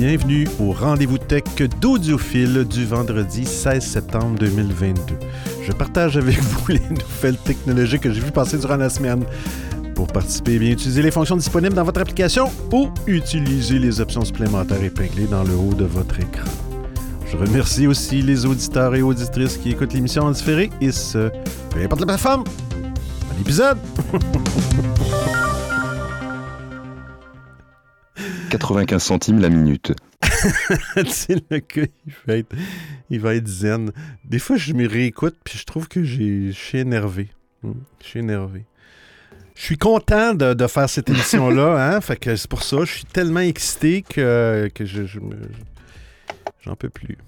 Bienvenue au rendez-vous tech d'Audiophile du vendredi 16 septembre 2022. Je partage avec vous les nouvelles technologies que j'ai vues passer durant la semaine. Pour participer, bien utiliser les fonctions disponibles dans votre application ou utiliser les options supplémentaires épinglées dans le haut de votre écran. Je remercie aussi les auditeurs et auditrices qui écoutent l'émission en différé et ce, peu importe la plateforme. Bon épisode! 95 centimes la minute. tu le gars, il va, être, il va être zen. Des fois, je me réécoute puis je trouve que je suis énervé. Hmm, je suis énervé. Je suis content de, faire cette émission-là, hein? Fait que c'est pour ça, je suis tellement excité que, que je, j'en peux plus.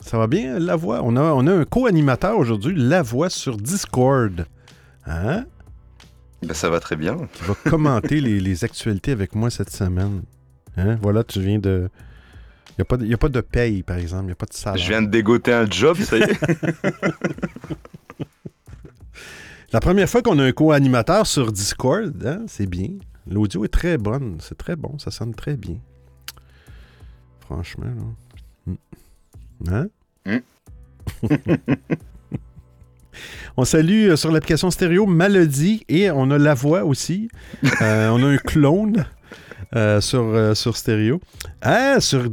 Ça va bien, La Voix? On a, on a un co-animateur aujourd'hui, La Voix sur Discord. Hein? Ben, ça va très bien. Qui va commenter les, actualités avec moi cette semaine. Hein? Voilà, tu viens de. Il n'y a, pas de paye, par exemple. Il n'y a pas de salaire. Je viens de dégoter un job, ça y est. La première fois qu'on a un co-animateur sur Discord, hein, c'est bien. L'audio est très bonne. C'est très bon. Ça sonne très bien. Franchement, là. Hmm. Hein? Hmm. On salue euh, sur l'application stéréo Malody et on a la voix aussi. Euh, on a un clone. Euh, sur, sur stéréo. Ah, sur,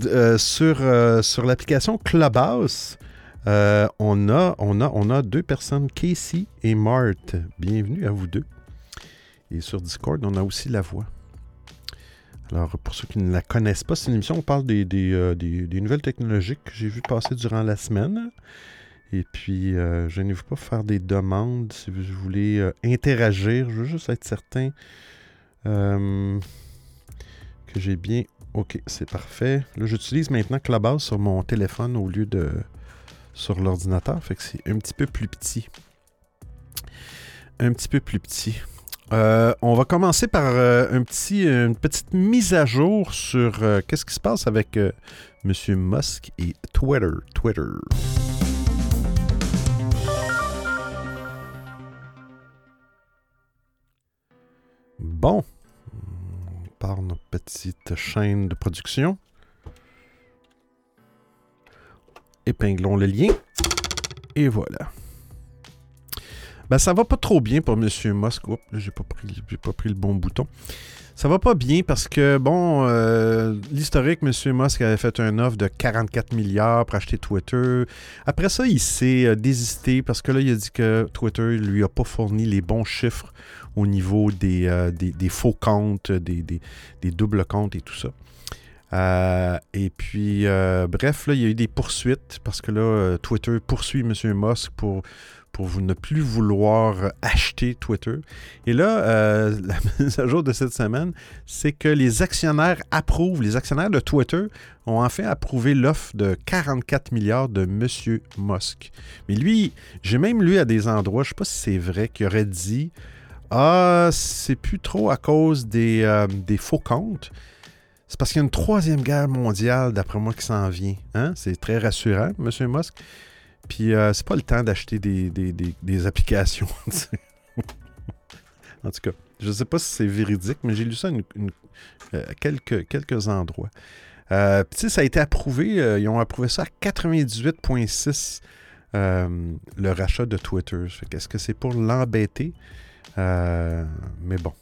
l'application Clubhouse, on, a, deux personnes, Casey et Marthe. Bienvenue à vous deux. Et sur Discord, on a aussi la voix. Alors, pour ceux qui ne la connaissent pas, c'est une émission où on parle des, nouvelles technologies que j'ai vues passer durant la semaine. Et puis, euh, je ne veux pas faire des demandes si vous voulez euh, interagir. Je veux juste être certain euh, que j'ai bien. Ok, c'est parfait. Là, j'utilise maintenant Clubhouse sur mon téléphone au lieu de sur l'ordinateur. Fait que c'est un petit peu plus petit. Un petit peu plus petit. on va commencer par un petit, une petite mise à jour sur qu'est-ce qui se passe avec M. Musk et Twitter. Twitter. Bon, par notre petite chaîne de production. Épinglons le lien. Et voilà. Ben, ça va pas trop bien pour M. Musk. j'ai pas, pris, pas pris le bon bouton. Ça va pas bien parce que, bon, euh, l'historique, M. Musk avait fait un offre de 44 milliards pour acheter Twitter. Après ça, il s'est euh, désisté parce que là, il a dit que Twitter lui a pas fourni les bons chiffres au niveau des, euh, des, faux comptes, des, des, doubles comptes et tout ça. Et puis, bref, là, il y a eu des poursuites parce que là, Twitter poursuit M. Musk pour, pour ne plus vouloir acheter Twitter. Et là, la mise à jour de cette semaine, c'est que les actionnaires approuvent, les actionnaires de Twitter ont enfin approuvé l'offre de 44 milliards de M. Musk. Mais lui, j'ai même lu à des endroits, je ne sais pas si c'est vrai, qu'il aurait dit ah, c'est plus trop à cause des, euh, faux comptes. C'est parce qu'il y a une troisième guerre mondiale, d'après moi, qui s'en vient. Hein? C'est très rassurant, M. Musk. Puis, euh, c'est pas le temps d'acheter des, applications. en tout cas, je sais pas si c'est véridique, mais j'ai lu ça à euh, quelques, quelques endroits. puis, ça a été approuvé. ils ont approuvé ça à 98,6 le rachat de Twitter. Est-ce que c'est pour l'embêter? Euh, mais bon.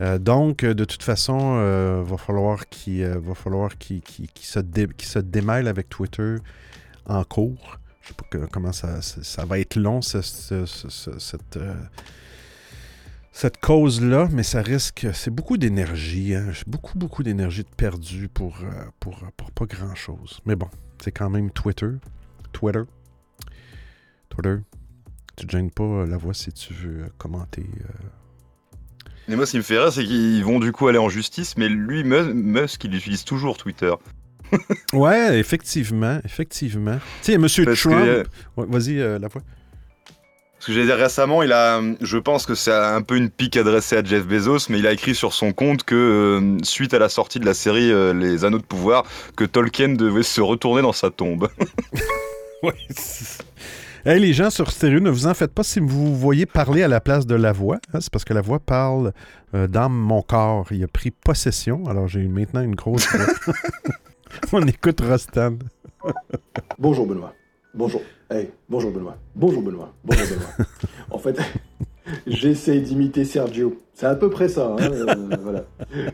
Euh, donc, de toute façon, il euh, va falloir qu'il se, se, démêle avec Twitter en cours. Je sais pas comment ça, ça, va être long, cette, cette cause-là, mais ça risque. C'est beaucoup d'énergie, hein. beaucoup, beaucoup d'énergie perdue pour, pour, pour pas grand-chose. Mais bon, c'est quand même Twitter. Twitter. Twitter. Tu te gênes pas euh, la voix si tu veux euh, commenter. Euh. moi, ce qui me fait rire, c'est qu'ils vont du coup aller en justice, mais lui, Musk, il utilise toujours Twitter. ouais, effectivement, effectivement. Tu sais, Monsieur Trump. Vas-y, la voix. Parce que j'ai dit récemment, il a, je pense que c'est un peu une pique adressée à Jeff Bezos, mais il a écrit sur son compte que suite à la sortie de la série Les Anneaux de Pouvoir, que Tolkien devait se retourner dans sa tombe. ouais, Hey, les gens sur stéréo, ne vous en faites pas si vous voyez parler à la place de la voix. hein, c'est parce que la voix parle euh, dans mon corps. Il a pris possession. Alors, j'ai maintenant une grosse voix. On écoute Rostan. Bonjour Benoît. Bonjour. Hey, bonjour Benoît. Bonjour Benoît. Bonjour Benoît. en fait, j'essaie d'imiter Sergio. C'est à peu près ça. hein, euh, voilà.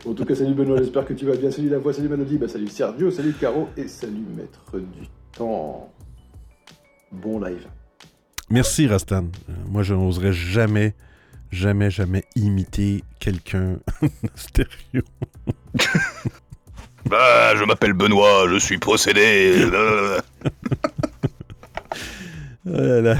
En tout cas, salut Benoît, j'espère que tu vas bien. Salut la voix, salut Manodi, bah, salut Sergio, salut Caro et salut Maître du temps. Bon live. Merci, Rostan. Euh, moi, je n'oserais jamais, jamais, jamais imiter quelqu'un stéréo. Bah, je m'appelle Benoît, je suis possédé. Oh.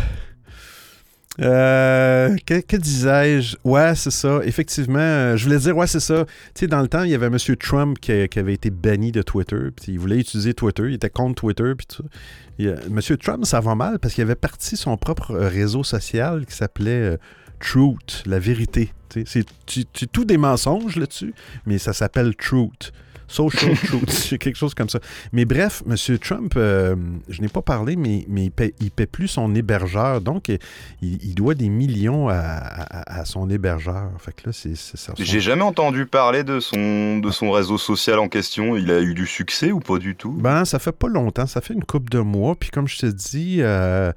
Euh, que, disais-je? Ouais, c'est ça. Effectivement, euh, je voulais dire, ouais, c'est ça. Tu sais, dans le temps, il y avait M. Trump qui, avait été banni de Twitter. Il voulait utiliser Twitter. Il était contre Twitter. Puis euh, M. Trump, ça va mal parce qu'il avait parti son propre réseau social qui s'appelait Truth, la vérité. C'est tout des mensonges là-dessus, mais ça s'appelle Truth. Social Truth, quelque chose comme ça. Mais bref, M. Trump, euh, je n'ai pas parlé, mais, mais il paie, il paie plus son hébergeur. Donc, il, il doit des millions à, à- à son hébergeur. Fait que là, c'est ça. J'ai jamais entendu parler de son, de son réseau social en question. Il a eu du succès ou pas du tout? Ben, ça fait pas longtemps. Ça fait une couple de mois. Puis comme je te dis, euh,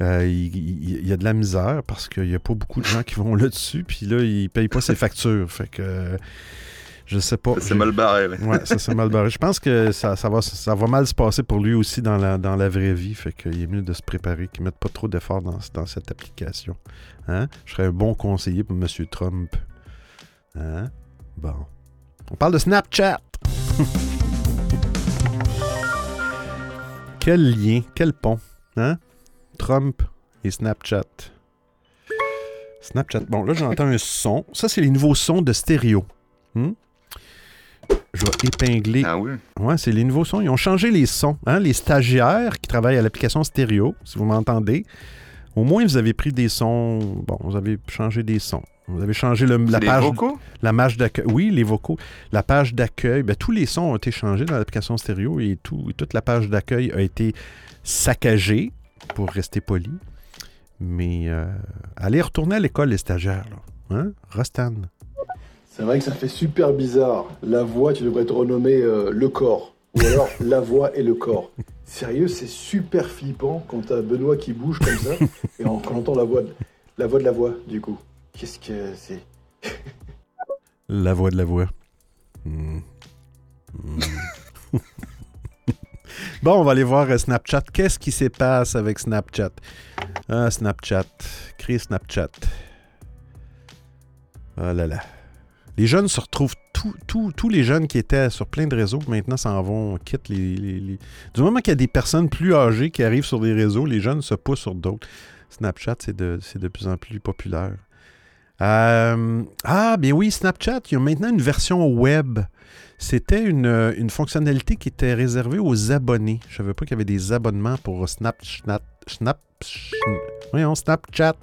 euh, il, il- il y a de la misère parce qu'il y a pas beaucoup de gens qui vont là-dessus. Puis là, il paye pas ses factures. Fait que euh, je sais pas. C'est mal barré. ouais. Ouais, ça c'est mal barré. Je pense que ça, ça va, ça va mal se passer pour lui aussi dans la, dans la vraie vie. Fait qu'il est mieux de se préparer, qu'il ne mette pas trop d'efforts dans, dans cette application. Hein? Je serais un bon conseiller pour M. Trump. Hein? Bon. On parle de Snapchat. quel lien, quel pont. Hein? Trump et Snapchat. Snapchat. Bon, là, j'entends un son. Ça, c'est les nouveaux sons de stéréo. Hmm? Je vais épingler. Ah oui. Ouais, c'est les nouveaux sons. Ils ont changé les sons. Hein? Les stagiaires qui travaillent à l'application stéréo, si vous m'entendez, au moins vous avez pris des sons. Bon, vous avez changé des sons. Vous avez changé le- la Les page. vocaux? La page d'accueil. Oui, les vocaux. La page d'accueil. ben, tous les sons ont été changés dans l'application stéréo et tout, toute la page d'accueil a été saccagée, pour rester poli. Mais euh, allez retourner à l'école, les stagiaires. Là. Hein? Rostan? C'est vrai que ça fait super bizarre. La voix, tu devrais te renommer euh, le corps. Ou alors la voix et le corps. Sérieux, c'est super flippant quand t'as Benoît qui bouge comme ça et on, quand on entend la voix, de, la voix de la voix, du coup. Qu'est-ce que c'est? La voix de la voix. Hmm. Hmm. bon, on va aller voir euh, Snapchat. Qu'est-ce qui se passe avec Snapchat? Ah, Snapchat. Créer Snapchat. Ah là là. Les jeunes se retrouvent, tous- les jeunes qui étaient sur plein de réseaux, maintenant s'en vont, quittent les, les- les- Du moment qu'il y a des personnes plus âgées qui arrivent sur des réseaux, les jeunes se poussent sur d'autres. Snapchat, c'est de, de plus en plus populaire. Euh, ah, bien oui, Snapchat, il y a maintenant une version web. C'était une, une fonctionnalité qui était réservée aux abonnés. Je savais pas qu'il y avait des abonnements pour Snapchat. Snap, voyons, Snapchat.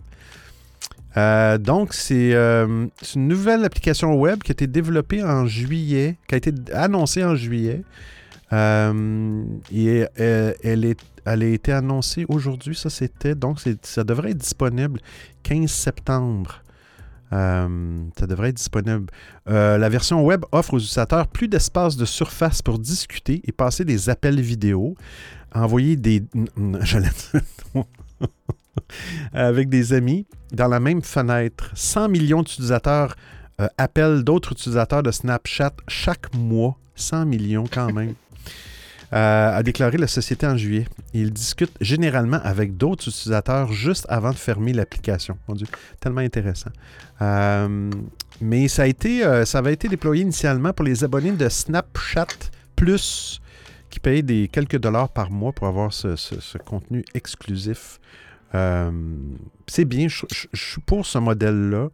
Euh, donc, c'est euh, c'est une nouvelle application web qui a été développée en juillet, qui a été annoncée en juillet. Euh, et elle, est, elle a été annoncée aujourd'hui, ça c'était, donc ça devrait être disponible 15 septembre. Ça devrait être disponible. La version web offre aux utilisateurs plus d'espace de surface pour discuter et passer des appels vidéo, envoyer des... Dire- avec des amis dans la même fenêtre. 100 millions d'utilisateurs euh, appellent d'autres utilisateurs de Snapchat chaque mois. 100 millions quand même. Euh, a déclaré la société en juillet. Il discute généralement avec d'autres utilisateurs juste avant de fermer l'application. Mon Dieu, tellement intéressant. Euh, mais ça a été, euh, ça avait été déployé initialement pour les abonnés de Snapchat Plus qui payaient des quelques dollars par mois pour avoir ce, ce- ce contenu exclusif. Euh, c'est bien, je, suis pour ce modèle-là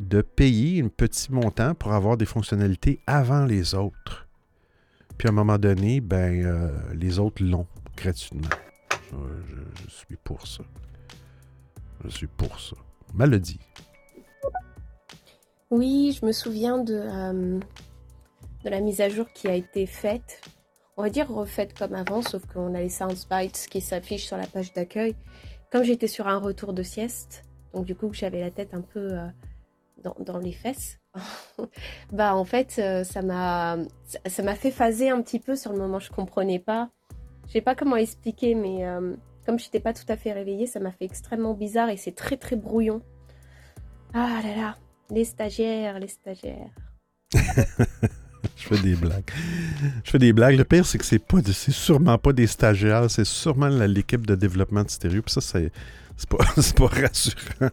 de payer un petit montant pour avoir des fonctionnalités avant les autres. Puis à un moment donné, ben, euh, les autres l'ont gratuitement. Je, je suis pour ça. Je suis pour ça. Maladie. Oui, je me souviens de, euh, de la mise à jour qui a été faite. On va dire refaite comme avant, sauf qu'on a les soundbites qui s'affichent sur la page d'accueil. Comme j'étais sur un retour de sieste, donc du coup que j'avais la tête un peu euh, dans, les fesses, bah en fait euh, ça m'a ça m'a fait phaser un petit peu sur le moment. Je comprenais pas. Je sais pas comment expliquer, mais euh, comme j'étais pas tout à fait réveillée, ça m'a fait extrêmement bizarre et c'est très très brouillon. Ah là là, les stagiaires, les stagiaires. Je fais des blagues. Je fais des blagues. Le pire, c'est que c'est pas, c'est sûrement pas des stagiaires, c'est sûrement l'équipe de développement de stéréo. Puis ça, c'est, c'est pas, rassurant.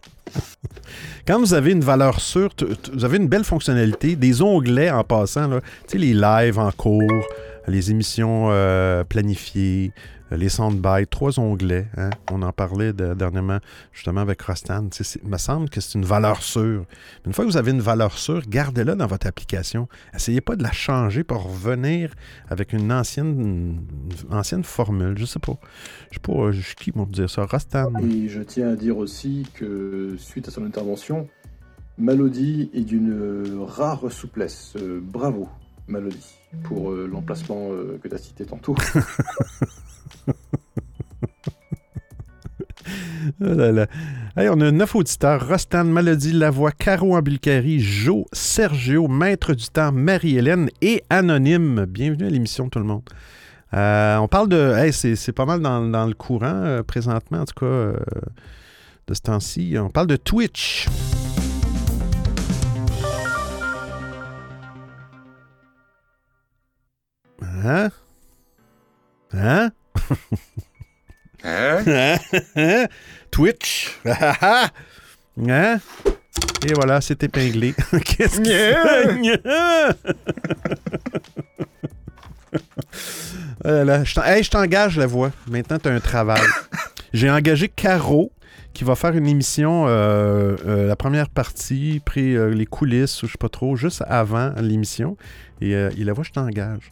Quand vous avez une valeur sûre, vous avez une belle fonctionnalité, des onglets en passant, là, les lives en cours, les émissions euh, planifiées, les soundbites, trois onglets. hein. On en parlait de- dernièrement, justement, avec Rostan. Il me semble que c'est une valeur sûre. Une fois que vous avez une valeur sûre, gardez-la dans votre application. Essayez pas de la changer pour revenir avec une ancienne, une ancienne formule. Je sais pas. Je sais pas, je suis qui pour dire ça. Rostan. Et je tiens à dire aussi que suite à son intervention, Malody est d'une euh, rare souplesse. Euh, bravo, Malody, pour euh, l'emplacement euh, que tu as cité tantôt. Oh là là. Hey, on a neuf auditeurs. Rostan, Malody, Lavoie, Caro Ambulcari, Jo, Sergio, Maître du temps, Marie-Hélène et Anonyme. Bienvenue à l'émission, tout le monde. Euh, on parle de... C'est, pas mal dans, dans le courant euh, présentement, en tout cas, euh, de ce temps-ci. On parle de Twitch. Hein? Hein? Hein? Hein? Twitch. hein? Et voilà, c'est épinglé. Qu'est-ce que Oh hey, je t'engage la voix. Maintenant, tu as un travail. J'ai engagé Caro qui va faire une émission, euh, euh, la première partie, pris euh, les coulisses ou je sais pas trop, juste avant l'émission. Et euh, il la voix, je t'engage.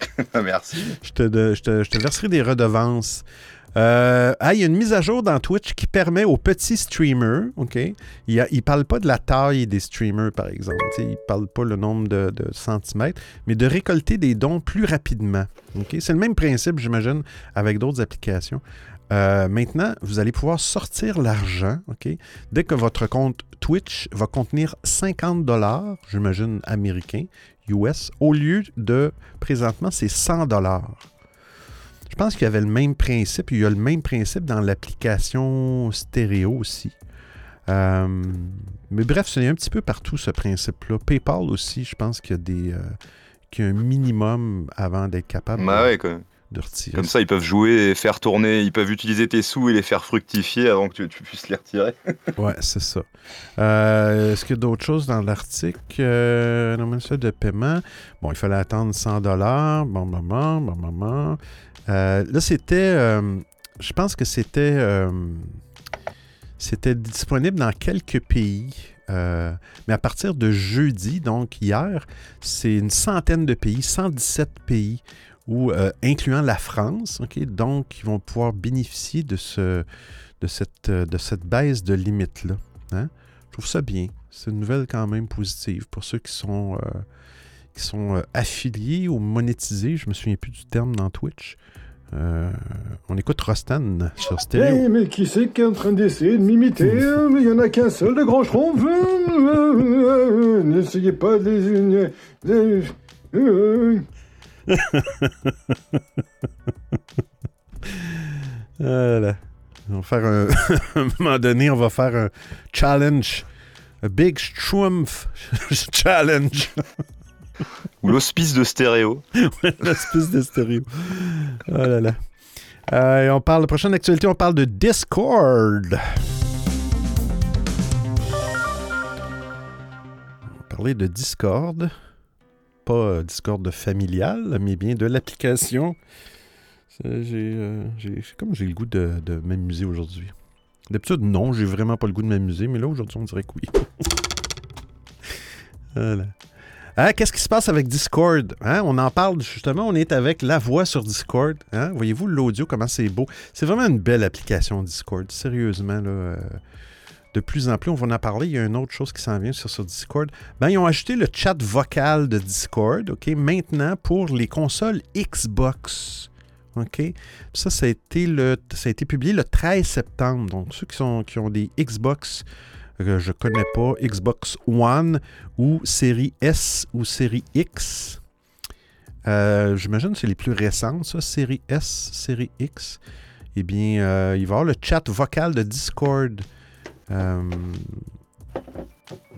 Merci. Je te, verserai des redevances. Ah, il y a une mise à jour dans Twitch qui permet aux petits streamers, OK? Il ne parle pas de la taille des streamers, par exemple. Tu sais, il ne parle pas le nombre de, centimètres, mais de récolter des dons plus rapidement. C'est le même principe, j'imagine, avec d'autres applications. Euh, maintenant, vous allez pouvoir sortir l'argent, OK? Dès que votre compte Twitch va contenir 50 dollars, j'imagine américains, US, au lieu de présentement, c'est 100 dollars. Je pense qu'il y avait le même principe. Il y a le même principe dans l'application stéréo aussi. Euh, mais bref, c'est un petit peu partout ce principe-là. PayPal aussi, je pense qu'il y a des. euh, qu'il y a un minimum avant d'être capable Bah ouais, quoi. De retirer. Comme ça, ils peuvent jouer et faire tourner, ils peuvent utiliser tes sous et les faire fructifier avant que tu, tu puisses les retirer. Ouais, c'est ça. Euh, Est-ce qu'il y a d'autres choses dans l'article? Euh, non, mais ça de paiement? Bon, il fallait attendre 100 dollars. Bon, maman, bon, maman. Euh, là, c'était... euh, je pense que c'était... c'était disponible dans quelques pays. euh, mais à partir de jeudi, donc hier, c'est une centaine de pays, 117 pays, où, euh, incluant la France, ok, donc ils vont pouvoir bénéficier de ce, de cette, euh, de cette baisse de limite-là. hein. Je trouve ça bien. C'est une nouvelle quand même positive pour ceux qui sont, euh, qui sont affiliés ou monétisés. Je me souviens plus du terme dans Twitch. On écoute Rostan sur Eh, stéréo. mais qui c'est qui est en train d'essayer de m'imiter hein? Il n'y en a qu'un seul de. Euh, N'essayez pas de... de- Voilà. On va faire un... à un moment donné, on va faire un challenge. A big Strumpf challenge. Ou l'hospice de stéréo. L'espèce de stéréo. Oh là là. Euh, et on parle, la prochaine actualité, on parle de Discord. On va parler de Discord. Pas euh, Discord familial, mais bien de l'application. J'ai euh, comme j'ai le goût de, de m'amuser aujourd'hui. D'habitude, non, j'ai vraiment pas le goût de m'amuser, mais là, aujourd'hui, on dirait que oui. voilà. Hein, Qu'est-ce qui se passe avec Discord? Hein? On en parle justement, on est avec la voix sur Discord. Hein? Voyez-vous l'audio, comment c'est beau? C'est vraiment une belle application Discord, sérieusement. Là, euh, de plus en plus, on va en parler. Il y a une autre chose qui s'en vient sur, Discord. Ben, ils ont ajouté le chat vocal de Discord, OK, maintenant pour les consoles Xbox. OK? Ça, ça a, été publié le 13 septembre. Donc, ceux qui, qui ont des Xbox que je connais pas, Xbox One ou série S ou série X. Euh, j'imagine que c'est les plus récentes, ça, série S, série X. Eh bien, euh, il va y avoir le chat vocal de Discord. Euh,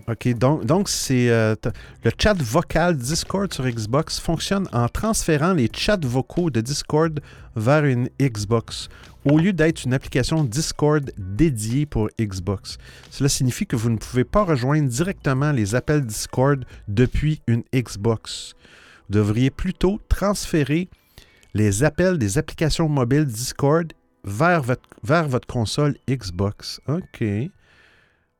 OK, donc, donc c'est le chat vocal Discord sur Xbox fonctionne en transférant les chats vocaux de Discord vers une Xbox au lieu d'être une application Discord dédiée pour Xbox. Cela signifie que vous ne pouvez pas rejoindre directement les appels Discord depuis une Xbox. Vous devriez plutôt transférer les appels des applications mobiles Discord vers votre, vers votre console Xbox. OK.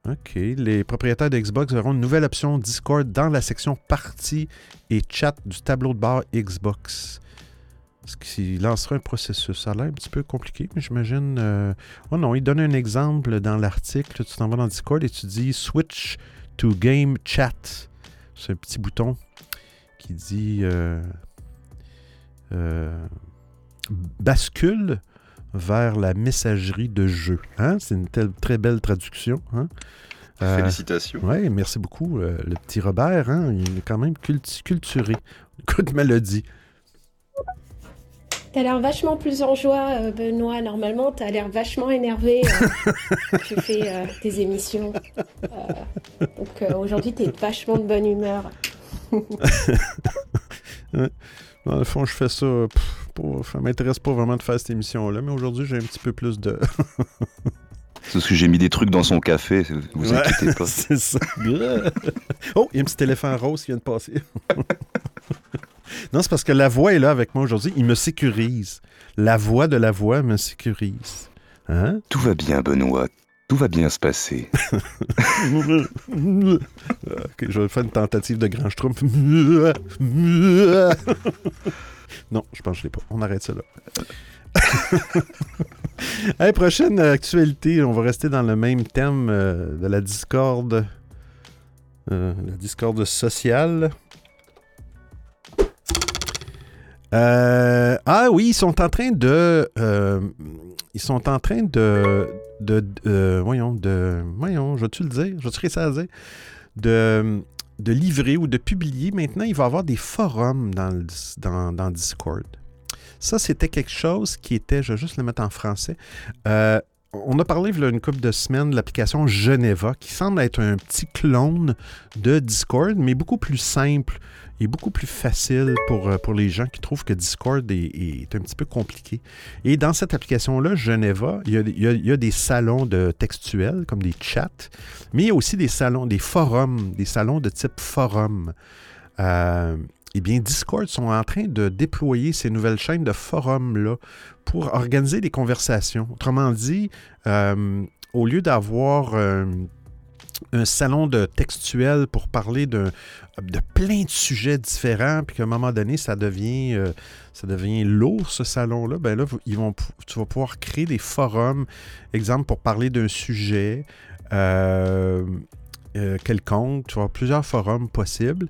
OK. Les propriétaires d'Xbox verront une nouvelle option Discord dans la section Partie et Chat du tableau de bord Xbox. Est-ce qu'il lancera un processus? Ça a l'air un petit peu compliqué, mais j'imagine. Euh, oh non, il donne un exemple dans l'article. Tu t'en vas dans Discord et tu dis Switch to Game Chat. C'est un petit bouton qui dit euh, euh, bascule vers la messagerie de jeu. Hein? C'est une telle, très belle traduction. Hein? Félicitations. Oui, merci beaucoup, le petit Robert. Hein? Il est quand même culturé. Good mélodie. T'as l'air vachement plus en joie, euh, Benoît. Normalement, t'as l'air vachement énervé. Euh, tu fais euh, tes émissions. donc aujourd'hui, t'es vachement de bonne humeur. Dans le fond, je fais ça. pour, ça m'intéresse pas vraiment de faire cette émission-là, mais aujourd'hui, j'ai un petit peu plus de. C'est parce que j'ai mis des trucs dans son café, vous inquiétez pas. C'est ça. oh, il y a un petit éléphant rose qui vient de passer. Non, c'est parce que la voix est là avec moi aujourd'hui. Il me sécurise. La voix de la voix me sécurise. Hein? Tout va bien, Benoît. Tout va bien se passer. je vais faire une tentative de grand schtroumpf. non, je pense que je l'ai pas. On arrête ça là. Prochaine actualité, on va rester dans le même thème euh, de la discorde. Euh, la discorde sociale. Euh, ah oui, ils sont en train de. Euh, ils sont en train de. de, euh, voyons, de. Voyons, je vais-tu le dire? Je vais-tu ça de livrer ou de publier. Maintenant, il va y avoir des forums dans, dans, dans Discord. Ça, c'était quelque chose qui était. Je vais juste le mettre en français. on a parlé il y a une couple de semaines de l'application Geneva, qui semble être un petit clone de Discord, mais beaucoup plus simple beaucoup plus facile pour, euh, pour les gens qui trouvent que Discord est, un petit peu compliqué. Et dans cette application-là, Geneva, il y, a, des salons de textuels, comme des chats, mais il y a aussi des salons, des forums, des salons de type forum. Euh, eh bien, Discord sont en train de déployer ces nouvelles chaînes de forums-là pour organiser des conversations. Autrement dit, euh, au lieu d'avoir un salon de textuel pour parler de, plein de sujets différents, puis qu'à un moment donné, ça devient, euh, ça devient lourd, ce salon-là, ben là, ils vont, tu vas pouvoir créer des forums, exemple, pour parler d'un sujet euh, euh, quelconque. Tu vas avoir plusieurs forums possibles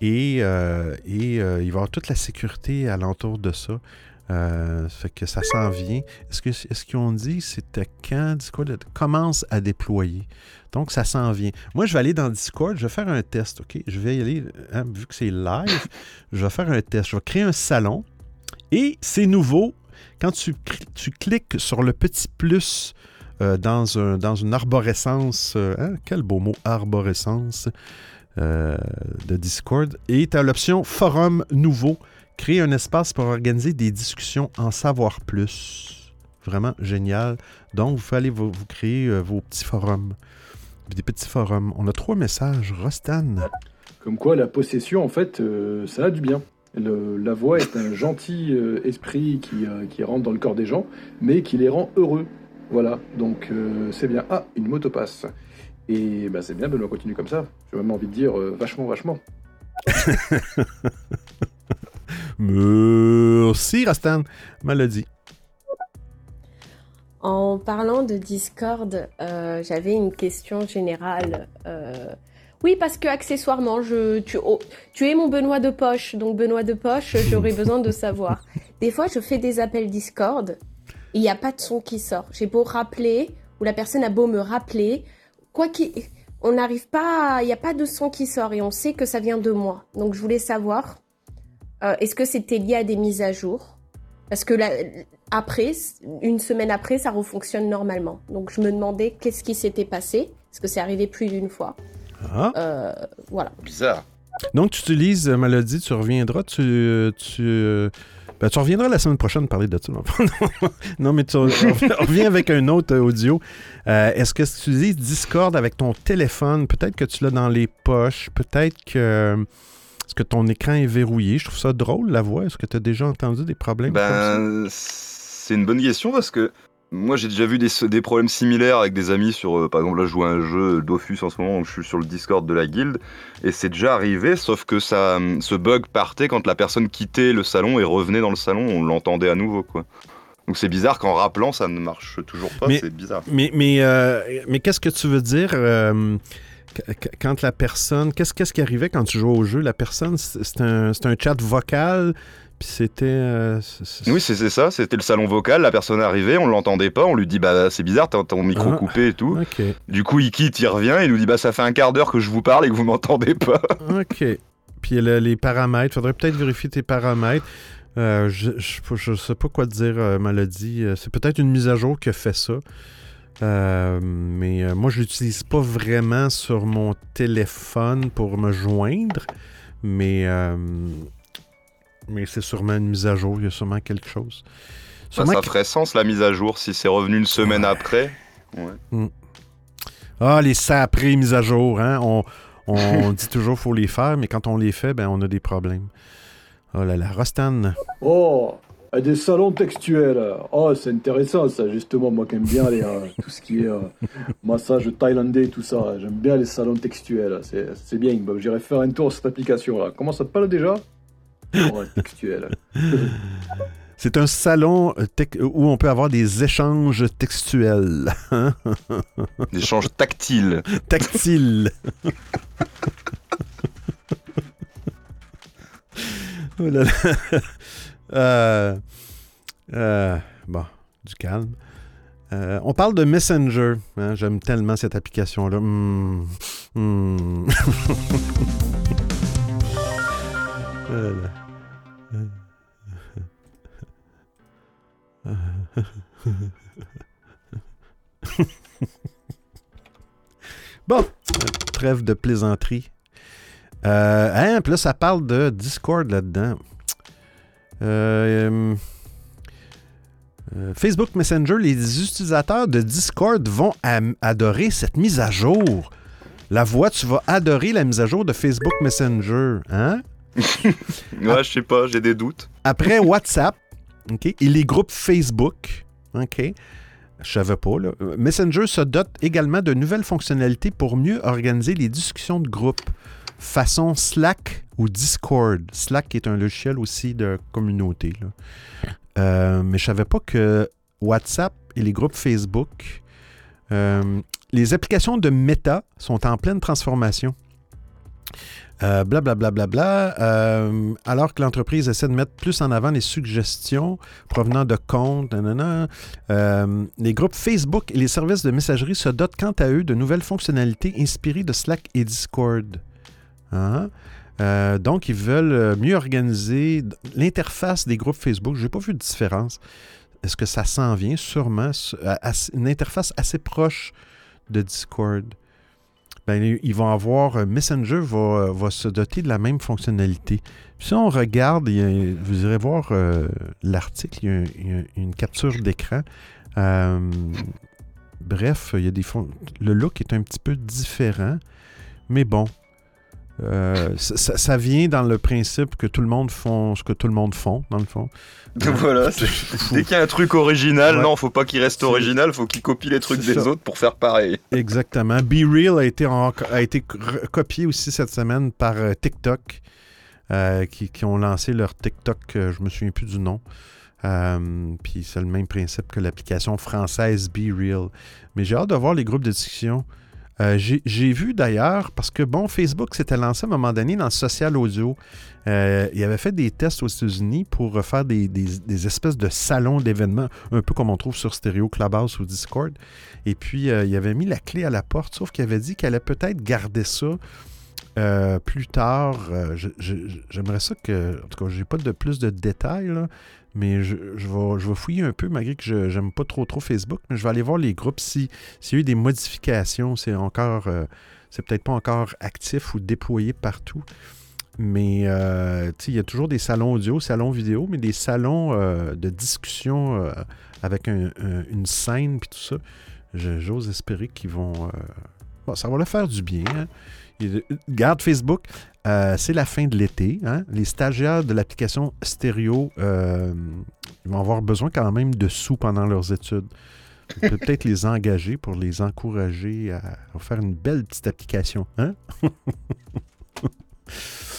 et, et il va y avoir toute la sécurité alentour de ça. Euh, fait que ça s'en vient. Est-ce que est-ce qu'ils ont dit c'était quand Discord commence à déployer? Donc ça s'en vient. Moi, je vais aller dans Discord, je vais faire un test, OK? Je vais y aller, hein, vu que c'est live, je vais faire un test. Je vais créer un salon et c'est nouveau. Quand tu, cliques sur le petit plus euh, dans, un, dans une arborescence, euh, hein, quel beau mot, arborescence de Discord, et tu as l'option forum nouveau créer un espace pour organiser des discussions, en savoir plus. Vraiment génial. Donc, vous fallait vous, créer euh, vos petits forums. Des petits forums. On a trois messages. Rostan. Comme quoi, la possession, en fait, euh, ça a du bien. la voix est un gentil euh, esprit qui, qui, rentre dans le corps des gens, mais qui les rend heureux. Voilà, donc c'est bien. Ah, une moto passe. Et ben, c'est bien, de continue comme ça. J'ai vraiment envie de dire vachement, vachement. Merci, Rastan. Maladie. En parlant de Discord, euh, j'avais une question générale. Euh, oui, parce que accessoirement, je, tu, oh, tu es mon Benoît de poche, donc Benoît de poche, j'aurais besoin de savoir. des fois, je fais des appels Discord, il n'y a pas de son qui sort. J'ai beau rappeler, ou la personne a beau me rappeler, quoi qu'il... On n'arrive pas, il n'y a pas de son qui sort et on sait que ça vient de moi. Donc je voulais savoir, euh, est-ce que c'était lié à des mises à jour? Parce que là, après, une semaine après, ça refonctionne normalement. Donc je me demandais qu'est-ce qui s'était passé, parce que c'est arrivé plus d'une fois. Ah. Euh, voilà. Bizarre. Donc, tu utilises euh, Maladie, tu reviendras, tu. euh, tu euh, ben, tu reviendras la semaine prochaine parler de ça. non? non, mais tu on revient avec un autre audio. Euh, Est-ce que tu utilises Discord avec ton téléphone? Peut-être que tu l'as dans les poches. Peut-être que. Est-ce que ton écran est verrouillé? Je trouve ça drôle, la voix. Est-ce que tu as déjà entendu des problèmes? Ben, c'est une bonne question parce que moi j'ai déjà vu des, des problèmes similaires avec des amis sur, euh, par exemple là je joue à un jeu Dofus en ce moment, donc je suis sur le Discord de la guilde et c'est déjà arrivé, sauf que ça, ce bug partait quand la personne quittait le salon et revenait dans le salon, on l'entendait à nouveau quoi. Donc c'est bizarre qu'en rappelant ça ne marche toujours pas, Mais- c'est bizarre. Mais, mais, euh, mais qu'est-ce que tu veux dire euh, quand la personne. Qu'est-ce qu'est-ce qui arrivait quand tu jouais au jeu? La personne, c'est un, un chat vocal, puis c'était. euh, Oui c'est ça, c'était le salon vocal, la personne arrivait, on l'entendait pas, on lui dit bah c'est bizarre, t'as ton micro Ah. coupé et tout. Du coup il quitte, il revient, il nous dit bah ça fait un quart d'heure que je vous parle et que vous m'entendez pas. OK. Puis le- les paramètres, faudrait peut-être vérifier tes paramètres. Euh, je, je, je sais pas quoi te dire, euh, Maladie. Euh, C'est peut-être une mise à jour qui a fait ça. Euh, mais euh, moi, je l'utilise pas vraiment sur mon téléphone pour me joindre. Mais, euh, mais c'est sûrement une mise à jour. Il y a sûrement quelque chose. Ça, Sûrement ça que- ferait sens la mise à jour si c'est revenu une semaine après. Ouais. Ah, les saprés mises à jour, hein? On, on dit toujours qu'il faut les faire, mais quand on les fait, ben, on a des problèmes. Oh là là, Rostan. Oh, euh, des salons textuels. Oh, c'est intéressant ça, justement. Moi qui aime bien les, euh, tout ce qui est euh, massage thaïlandais, tout ça. J'aime bien les salons textuels. C'est c'est bien. Bah, J'irai faire un tour sur cette application-là. Comment ça s'appelle déjà? Oh, textuel. C'est un salon où on peut avoir des échanges textuels. hein? L'échange tactile. Tactiles. oh là là. Euh, euh, bon, du calme. Euh, on parle de Messenger. hein, J'aime tellement cette application-là. Hmm. Hmm. Bon, trêve de plaisanterie. Euh, hein, puis là, ça parle de Discord là-dedans. Euh, euh, Facebook Messenger, les utilisateurs de Discord vont adorer cette mise à jour. La voix, tu vas adorer la mise à jour de Facebook Messenger. Hein? Ouais, je sais pas, j'ai des doutes. Après WhatsApp, OK, et les groupes Facebook, OK, je savais pas, là. Messenger se dote également de nouvelles fonctionnalités pour mieux organiser les discussions de groupe, façon Slack ou Discord. Slack est un logiciel aussi de communauté. Euh, mais je savais pas que WhatsApp et les groupes Facebook, euh, les applications de Meta sont en pleine transformation. Blablabla. bla, bla, bla, euh, alors que l'entreprise essaie de mettre plus en avant les suggestions provenant de comptes, les groupes Facebook et les services de messagerie se dotent quant à eux de nouvelles fonctionnalités inspirées de Slack et Discord. Hein? Euh, donc, ils veulent euh, mieux organiser l'interface des groupes Facebook. Je n'ai pas vu de différence. Est-ce que ça s'en vient? Sûrement. à- une interface assez proche de Discord ben, ils- vont avoir euh, Messenger va, euh, va se doter de la même fonctionnalité. Si on regarde, vous irez voir euh, l'article, il y a, une capture d'écran. Euh, bref, il y a des le look est un petit peu différent, mais bon. Euh, ça, vient dans le principe que tout le monde font ce que tout le monde font, dans le fond. voilà, c'est- dès qu'il y a un truc original, Ouais. non, faut pas qu'il reste original, faut qu'il copie les trucs des ça. autres pour faire pareil. Exactement. Be Real a été, en- a été re- copié aussi cette semaine par euh, TikTok, euh, qui, qui ont lancé leur TikTok, euh, je me souviens plus du nom. Euh, Puis c'est le même principe que l'application française Be Real. Mais j'ai hâte de voir les groupes de discussion. Euh, j'ai vu d'ailleurs, parce que bon, Facebook s'était lancé à un moment donné dans le social audio. Euh, il avait fait des tests aux États-Unis pour faire des, espèces de salons d'événements, un peu comme on trouve sur Stereo Clubhouse ou Discord. Et puis, euh, il avait mis la clé à la porte, sauf qu'il avait dit qu'elle allait peut-être garder ça plus tard. J'aimerais ça que. En tout cas, j'ai pas de plus de détails, mais je, vais, je, vais, fouiller un peu, malgré que je n'aime pas trop trop Facebook, mais je vais aller voir les groupes s'il y a eu des modifications, c'est encore, euh, c'est peut-être pas encore actif ou déployé partout. Mais euh, il y a toujours des salons audio, salons vidéo, mais des salons euh, de discussion avec une scène puis tout ça. J'ose espérer qu'ils vont. Bon, ça va leur faire du bien. Hein. Garde Facebook, euh, c'est la fin de l'été. Hein. Les stagiaires de l'application stéréo euh, vont avoir besoin quand même de sous pendant leurs études. peut peut-être les engager pour les encourager à, faire une belle petite application. Hein?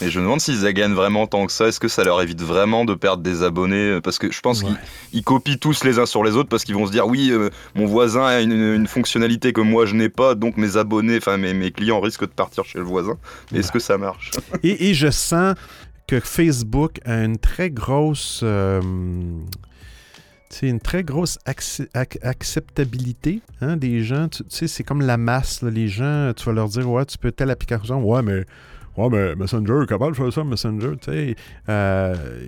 Et je me demande s'ils gagnent vraiment tant que ça. Est-ce que ça leur évite vraiment de perdre des abonnés? Parce que je pense qu'ils copient tous les uns sur les autres parce qu'ils vont se dire oui, euh, mon voisin a une, fonctionnalité que moi je n'ai pas, donc mes abonnés, enfin mes, mes, clients risquent de partir chez le voisin. Est-ce que ça marche? Et, je sens que Facebook a une très grosse. Euh, une très grosse acceptabilité hein, des gens. Tu sais, c'est comme la masse. les gens, tu vas leur dire, ouais, tu peux telle application. Ouais, mais Ouais, mais Messenger, capable de faire ça, Messenger, tu sais. Euh,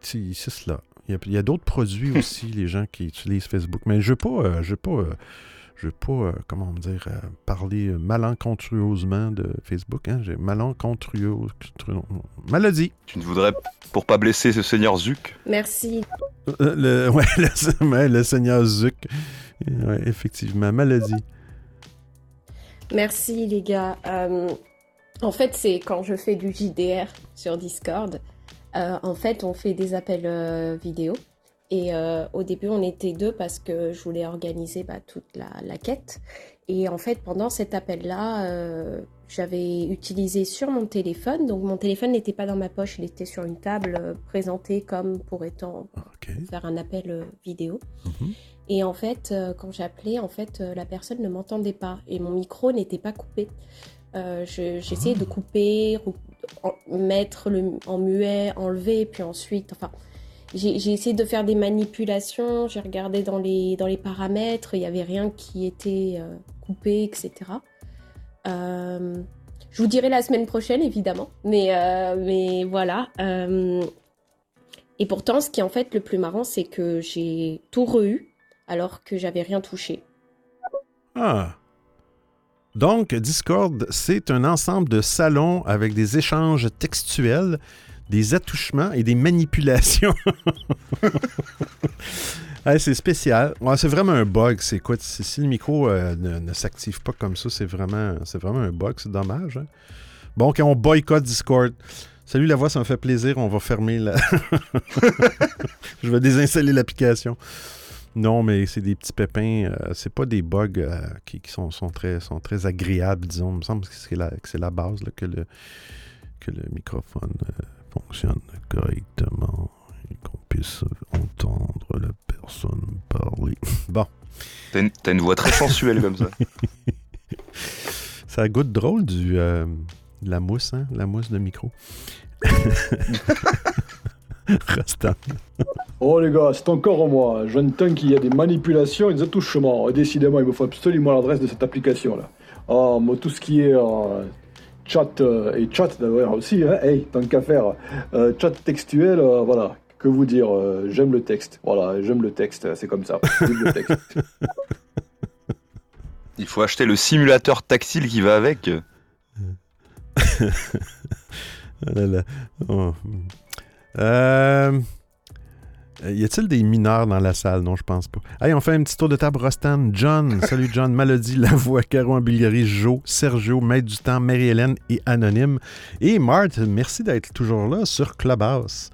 c'est cela. Il y a, d'autres produits aussi, les gens qui utilisent Facebook. Mais je ne veux pas, euh, je veux pas, euh, je veux pas euh, comment dire, parler malencontreusement de Facebook. Hein? J'ai. Maladie. Tu ne voudrais, pour pas blesser ce seigneur Zuc? Merci. Le, ouais, le, le seigneur Zuc. Ouais, effectivement, maladie. Merci, les gars. En fait, c'est quand je fais du JDR sur Discord. Euh, en fait, on fait des appels euh, vidéo. Et euh, au début, on était deux parce que je voulais organiser bah, toute la, quête. Et en fait, pendant cet appel-là, j'avais utilisé sur mon téléphone. Donc, mon téléphone n'était pas dans ma poche, il était sur une table présentée comme pour étant faire un appel vidéo. Mhm. Et en fait, quand j'appelais, en fait, la personne ne m'entendait pas et mon micro n'était pas coupé. Euh, J'essayais de couper, mettre le, en muet, enlever, puis ensuite, enfin, j'ai essayé de faire des manipulations, j'ai regardé dans les, dans les paramètres, il n'y avait rien qui était euh, coupé, etc. Euh, je vous dirai la semaine prochaine, évidemment, mais, euh, mais voilà. et pourtant, ce qui est en fait le plus marrant, c'est que j'ai tout re alors que j'avais rien touché. Ah donc, Discord, c'est un ensemble de salons avec des échanges textuels, des attouchements et des manipulations. c'est spécial. c'est vraiment un bug. C'est quoi? Si le micro euh, ne, s'active pas comme ça, c'est vraiment, vraiment un bug. C'est dommage. Hein. Bon, quand on boycotte Discord. Salut la voix, ça me fait plaisir. On va fermer la. Je vais désinstaller l'application. Non, mais c'est des petits pépins. Euh, c'est pas des bugs euh, qui, sont, très, sont très agréables, disons. Il me semble que c'est la, la base que, le, que le microphone euh, fonctionne correctement et qu'on puisse entendre la personne parler. bon. T'as une, une, voix très sensuelle comme ça. ça goûte drôle du, de la mousse, hein? La mousse de micro. Oh les gars, c'est encore moi. J'entends qu'il y a des manipulations et des attouchements. Décidément, il me faut absolument l'adresse de cette application là. Oh, moi, tout ce qui est euh, chat euh, et chat d'ailleurs aussi, hein, hey, tant qu'à faire, euh, chat textuel, voilà. Que vous dire, j'aime le texte. Voilà, j'aime le texte, c'est comme ça. Le texte. Il faut acheter le simulateur tactile qui va avec. oh là là. Oh. Euh, y a-t-il des mineurs dans la salle? Non, je pense pas. Allez, on fait un petit tour de table. Rostan, John, salut John, Malody, Lavoie, Caro Ambilieri, Jo, Sergio, Maître du Temps, Marie-Hélène et Anonyme. Et Marthe, merci d'être toujours là sur Clubhouse.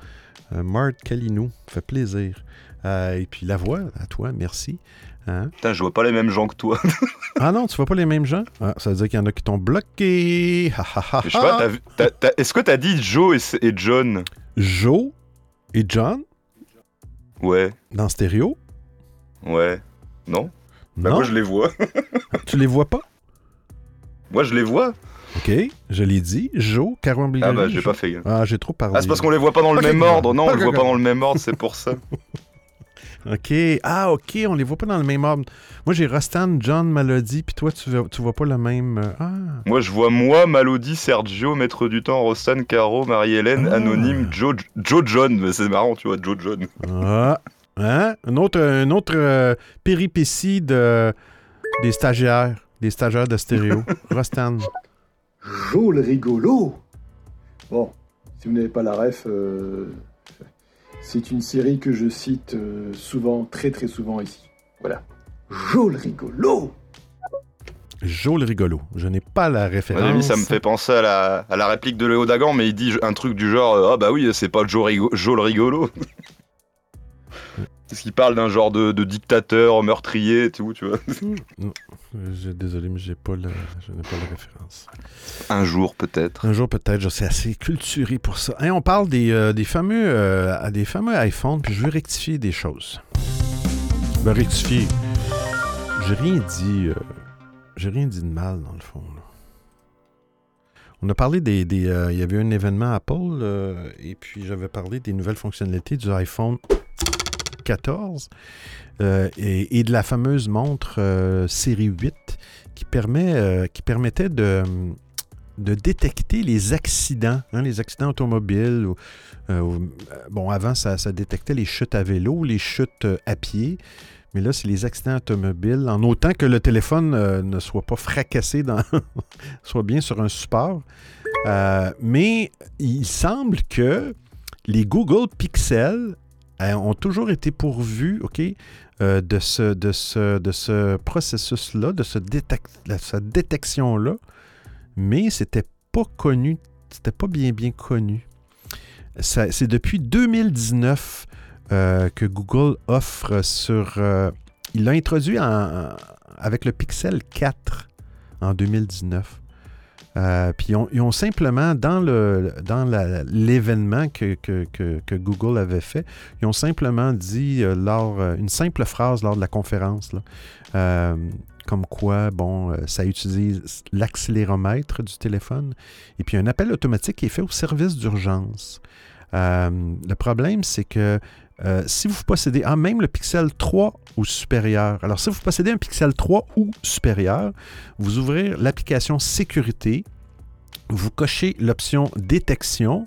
Euh, Marthe Calinou, fait plaisir. Euh, et puis Lavoie, à toi, merci. Hein? Putain, je vois pas les mêmes gens que toi. ah non, tu vois pas les mêmes gens? Ah, ça veut dire qu'il y en a qui t'ont bloqué. Est-ce que t'as dit Joe et, John? Joe et John? Ouais. Dans stéréo? Ouais. Non? Ben moi, je les vois. tu les vois pas? Moi, je les vois. OK, je l'ai dit. Jo, Caro Ah bah, j'ai pas fait. Ah, j'ai trop parlé. Ah, c'est parce qu'on les voit pas dans le même ordre. Non, on les voit pas dans le même ordre, c'est pour ça. OK. Ah, OK, on les voit pas dans le même ordre. Moi, j'ai Rostan, John, Malody, puis toi, tu vois, tu vois pas le même... euh, Ah, Moi, je vois moi, Malody, Sergio, Maître du Temps, Rostan, Caro, Marie-Hélène, Ah. Anonyme, Joe, Joe John. Mais C'est marrant, tu vois, Joe John. ah. Hein? Un autre, un autre euh, péripétie de, des stagiaires. Des stagiaires de stéréo. Rostan. Jôle rigolo Bon, si vous n'avez pas la ref, euh, c'est une série que je cite euh, souvent, très très souvent ici. Voilà. Jôle rigolo Jo le rigolo. Je n'ai pas la référence. ça me fait penser à la, à la réplique de Léo Dagan, mais il dit un truc du genre euh, Ah bah oui, c'est pas Joe, Rigo- Joe le rigolo. Parce qu'il parle d'un genre de, de dictateur meurtrier et tout, tu vois. Non, je- désolé, mais j'ai pas la, je n'ai pas la référence. Un jour, peut-être. Un jour peut-être, je suis assez culturé pour ça. Hein, on parle des, euh, des fameux euh, des fameux iPhones, puis je veux rectifier des choses. Ben, rectifier. J'ai rien dit. euh, j'ai rien dit de mal dans le fond. là. On a parlé des. des, il y avait un événement Apple et puis j'avais parlé des nouvelles fonctionnalités du iPhone 14 euh, et, de la fameuse montre euh, série 8 qui, permet, euh, qui permettait de, détecter les accidents, hein, les accidents automobiles. bon, avant, ça, détectait les chutes à vélo, les chutes à pied. Mais là, c'est les accidents automobiles, en autant que le téléphone ne soit pas fracassé, dans soit bien sur un support. Mais il semble que les Google Pixel ont toujours été pourvus, OK, euh, de ce, de ce, de ce processus-là, de ce cette détection-là, mais c'était pas connu, c'était pas bien bien connu. C'est depuis 2019 euh, que Google offre sur... euh, il l'a introduit en- avec le Pixel 4 en 2019. Euh, puis ils ont, simplement, dans le dans l'événement que, Google avait fait, ils ont simplement dit euh, lors euh, une simple phrase lors de la conférence, comme quoi, bon, ça utilise l'accéléromètre du téléphone et puis un appel automatique est fait au service d'urgence. Le problème, c'est que euh, si vous possédez, ah, même le Pixel 3 ou supérieur, alors si vous possédez un Pixel 3 ou supérieur, vous ouvrez l'application sécurité, vous cochez l'option détection,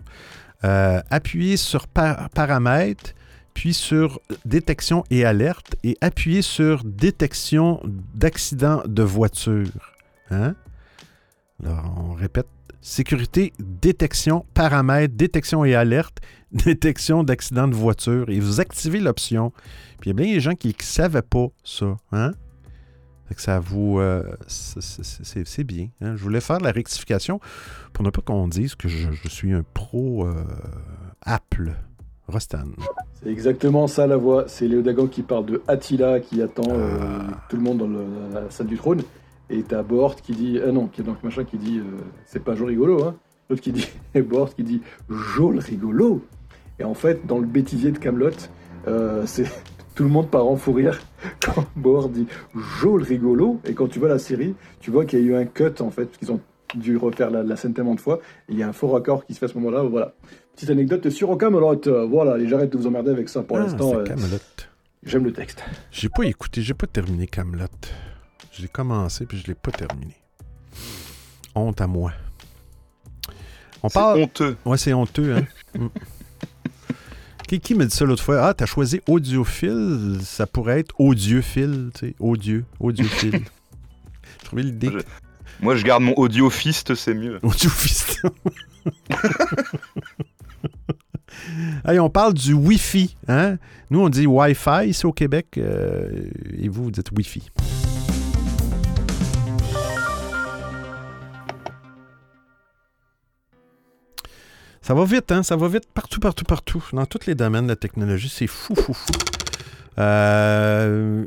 euh, appuyez sur par- paramètres, puis sur détection et alerte, et appuyez sur détection d'accident de voiture. Hein? Alors, on répète, sécurité, détection, paramètres, détection et alerte, détection d'accident de voiture, et vous activez l'option. Puis il y a bien des gens qui ne savaient pas ça. Hein? Que ça vous. euh, c'est- bien. hein? Je voulais faire la rectification pour ne pas qu'on dise que je, je suis un pro euh, Apple. Rostan. C'est exactement ça la voix. C'est Léo Dagan qui parle de Attila qui attend euh, Ah. tout le monde dans le- la salle du trône. Et t'as Bort qui dit. Ah non, qui est donc machin qui dit. euh, c'est pas Joe rigolo, hein. L'autre qui dit. Et Bort qui dit Joel rigolo. Et en fait, dans le bêtisier de Camelot, c'est. Tout le monde part en fou rire quand Bort dit Joel rigolo. Et quand tu vois la série, tu vois qu'il y a eu un cut en fait, parce qu'ils ont dû refaire la, la scène tellement de fois. Et il y a un faux raccord qui se fait à ce moment-là. Voilà. Petite anecdote sur Camelot. euh, voilà, et j'arrête de vous emmerder avec ça pour Ah, l'instant. euh. J'aime le texte. J'ai pas écouté, j'ai pas terminé Camelot. Je l'ai commencé puis je l'ai pas terminé. Honte à moi. On C'est parle. honteux. Ouais, c'est honteux, hein. Mm. Qui, qui me dit ça l'autre fois? Ah, t'as choisi audiophile, ça pourrait être audiophile, tu sais, odieux, audiophile. J'ai trouvé l'idée. Je- Moi, je garde mon audiofist, c'est mieux. Audiophile. Hey, on parle du Wi-Fi, hein? Nous, on dit Wi-Fi ici au Québec, euh, et vous, vous dites Wi-Fi. Ça va vite, hein? Ça va vite partout, partout, partout. Dans tous les domaines de la technologie, c'est fou, fou, fou. Euh,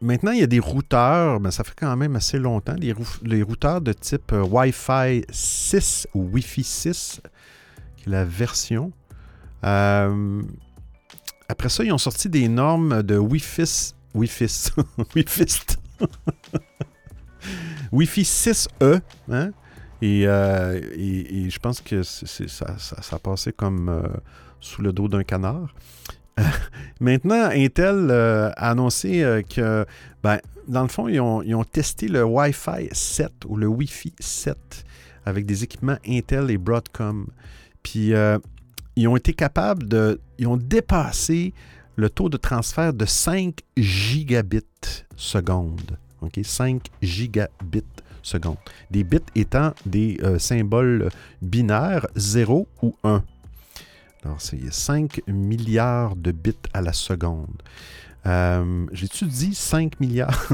maintenant, il y a des routeurs, mais ça fait quand même assez longtemps, les, rou- les routeurs de type euh, Wi-Fi 6 ou Wi-Fi 6, qui est la version. Euh, après ça, ils ont sorti des normes de Wi-Fi. Wi-Fi. Wi-Fi. Wi-Fi 6E. Hein? Et, euh, et, je pense que ça, ça, ça, a passé comme euh, sous le dos d'un canard. Maintenant, Intel euh, a annoncé que, ben, dans le fond, ils ont, ils ont, testé le Wi-Fi 7 ou le Wi-Fi 7 avec des équipements Intel et Broadcom. Puis, ils ont été capables de. Ils ont dépassé le taux de transfert de 5 gigabits seconde. OK? 5 gigabits Des bits étant des euh, symboles binaires 0 ou 1. Alors, c'est 5 milliards de bits à la seconde. Euh, J'ai-tu dit 5 milliards?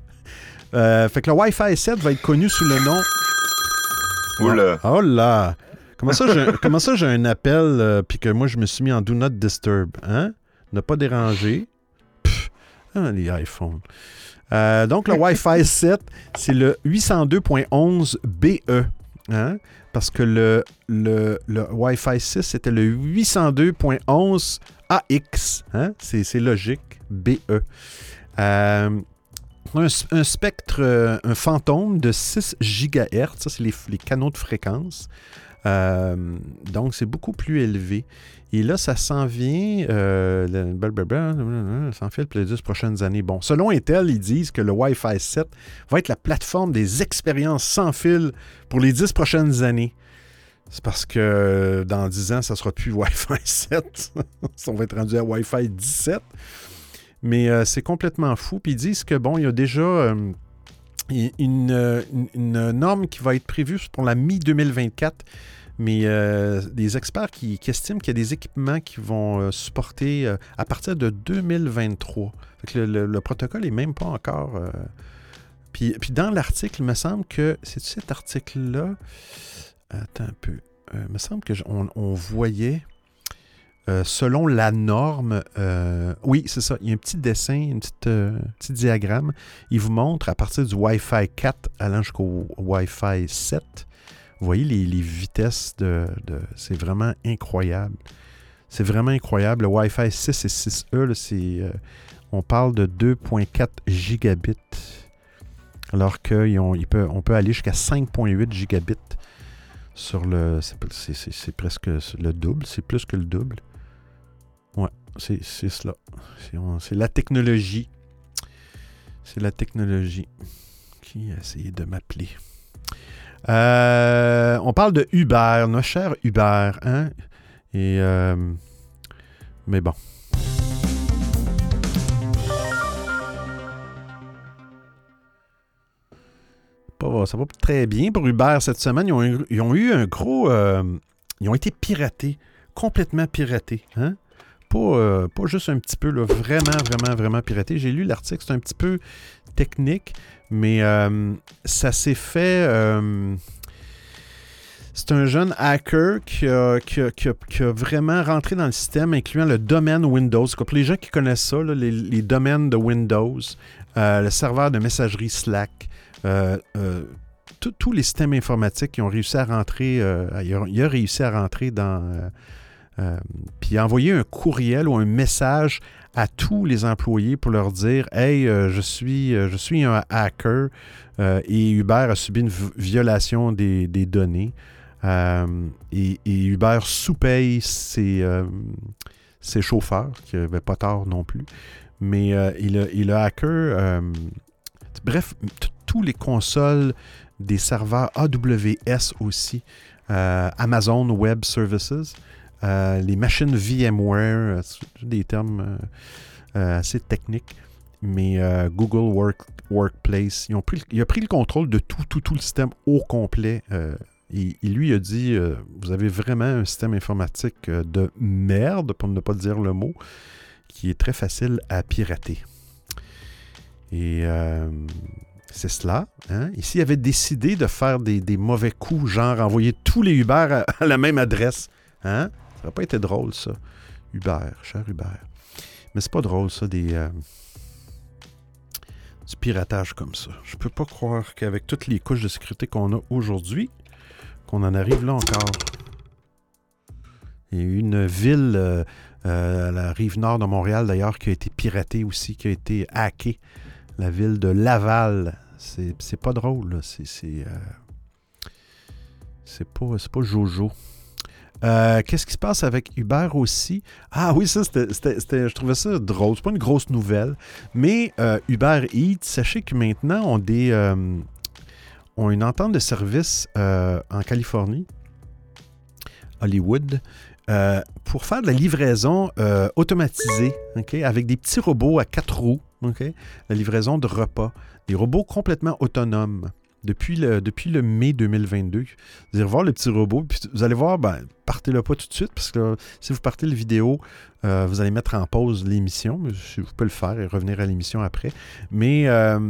euh, fait que le Wi-Fi 7 va être connu sous le nom. Oula! Oh là! Comment ça, j'ai, un appel, euh, puis que moi, je me suis mis en Do Not Disturb? Hein? Ne pas déranger. Pff, ah, les iPhones. Euh, donc, le Wi-Fi 7, c'est le 802.11 BE. Hein? Parce que le, le, le Wi-Fi 6, c'était le 802.11 AX. Hein? C'est, c'est logique. BE. Euh, un, un, spectre, euh, un fantôme de 6 GHz. Ça, c'est les, les canaux de fréquence. Euh, donc, c'est beaucoup plus élevé. Et là, ça s'en vient, euh, fait pour les 10 prochaines années. Bon, selon Intel, ils disent que le Wi-Fi 7 va être la plateforme des expériences sans fil pour les 10 prochaines années. C'est parce que dans 10 ans, ça ne sera plus Wi-Fi 7. On va être rendu à Wi-Fi 17. Mais euh, c'est complètement fou. Puis ils disent que, bon, il y a déjà euh, une, une, une, norme qui va être prévue pour la mi-2024 mais euh, des experts qui, estiment qu'il y a des équipements qui vont euh, supporter euh, à partir de 2023. Le, le, le, protocole n'est même pas encore. Euh, puis, puis, dans l'article, il me semble que. C'est cet article-là? Attends un peu. il me semble qu'on on voyait. Selon la norme, oui, c'est ça. Il y a un petit dessin, un petit, petit diagramme. Il vous montre à partir du Wi-Fi 4 allant jusqu'au Wi-Fi 7 vous voyez les, les vitesses de. c'est vraiment incroyable. C'est vraiment incroyable. Le Wi-Fi 6 et 6E, c'est, euh, on parle de 2.4 gigabits. Alors qu'on peut aller jusqu'à 5.8 gigabits sur le. C'est presque le double. C'est plus que le double. C'est cela. C'est la technologie. C'est la technologie qui a essayé de m'appeler. Euh, on parle de Uber, nos chers Uber, hein? Et euh, mais bon. Ça va très bien pour Uber cette semaine. Ils ont, eu, eu un gros. Euh, ils ont été piratés, complètement piratés, hein? Pas, euh, pas juste un petit peu, là, vraiment, vraiment, vraiment piratés. J'ai lu l'article, c'est un petit peu technique. Mais euh, ça s'est fait. Euh, c'est un jeune hacker qui a, vraiment rentré dans le système, incluant le domaine Windows. Pour les gens qui connaissent ça, les, les, domaines de Windows, le serveur de messagerie Slack, tous les systèmes informatiques qui ont réussi à rentrer, il, a, réussi à rentrer dans. Puis il a envoyé un courriel ou un message à tous les employés pour leur dire Hey, euh, je, suis, euh, je suis un hacker euh, et Uber a subi une violation des, des données. Et, et, Uber sous-paye ses, ses, chauffeurs, qui n'avaient pas tort non plus. Mais il, a, il a hacker. bref, tous les consoles des serveurs AWS aussi, Amazon Web Services. Euh, les machines VMware, euh, des termes euh, assez techniques, mais Google Work, Workplace, pris, il a pris le contrôle de tout, tout, tout le système au complet. Et, et, lui a dit Vous avez vraiment un système informatique de merde, pour ne pas dire le mot, qui est très facile à pirater. Et c'est cela. Hein? Ici, il avait décidé de faire des, des, mauvais coups, genre envoyer tous les Uber à, à la même adresse. Hein? Ça n'a pas été drôle, ça. Uber, cher Uber. Mais c'est pas drôle, ça, des. Euh, du piratage comme ça. Je peux pas croire qu'avec toutes les couches de sécurité qu'on a aujourd'hui, qu'on en arrive là encore. Il y a eu une ville, euh, euh, à la rive nord de Montréal d'ailleurs, qui a été piratée aussi, qui a été hackée. La ville de Laval. C'est pas drôle. C'est c'est pas, pas Jojo. Euh, qu'est-ce qui se passe avec Uber aussi? Ah oui, ça, je trouvais ça drôle. C'est pas une grosse nouvelle. Mais euh, Uber Eats, sachez que maintenant, on des, euh, ont une entente de service en Californie, Hollywood, pour faire de la livraison automatisée, avec des petits robots à quatre roues, la livraison de repas. Des robots complètement autonomes depuis le, depuis le mai 2022. Vous allez voir le petit robot, vous allez voir, ben, partez-le pas tout de suite, parce que si vous partez la vidéo, euh, vous allez mettre en pause l'émission. Vous pouvez le faire et revenir à l'émission après. Mais euh,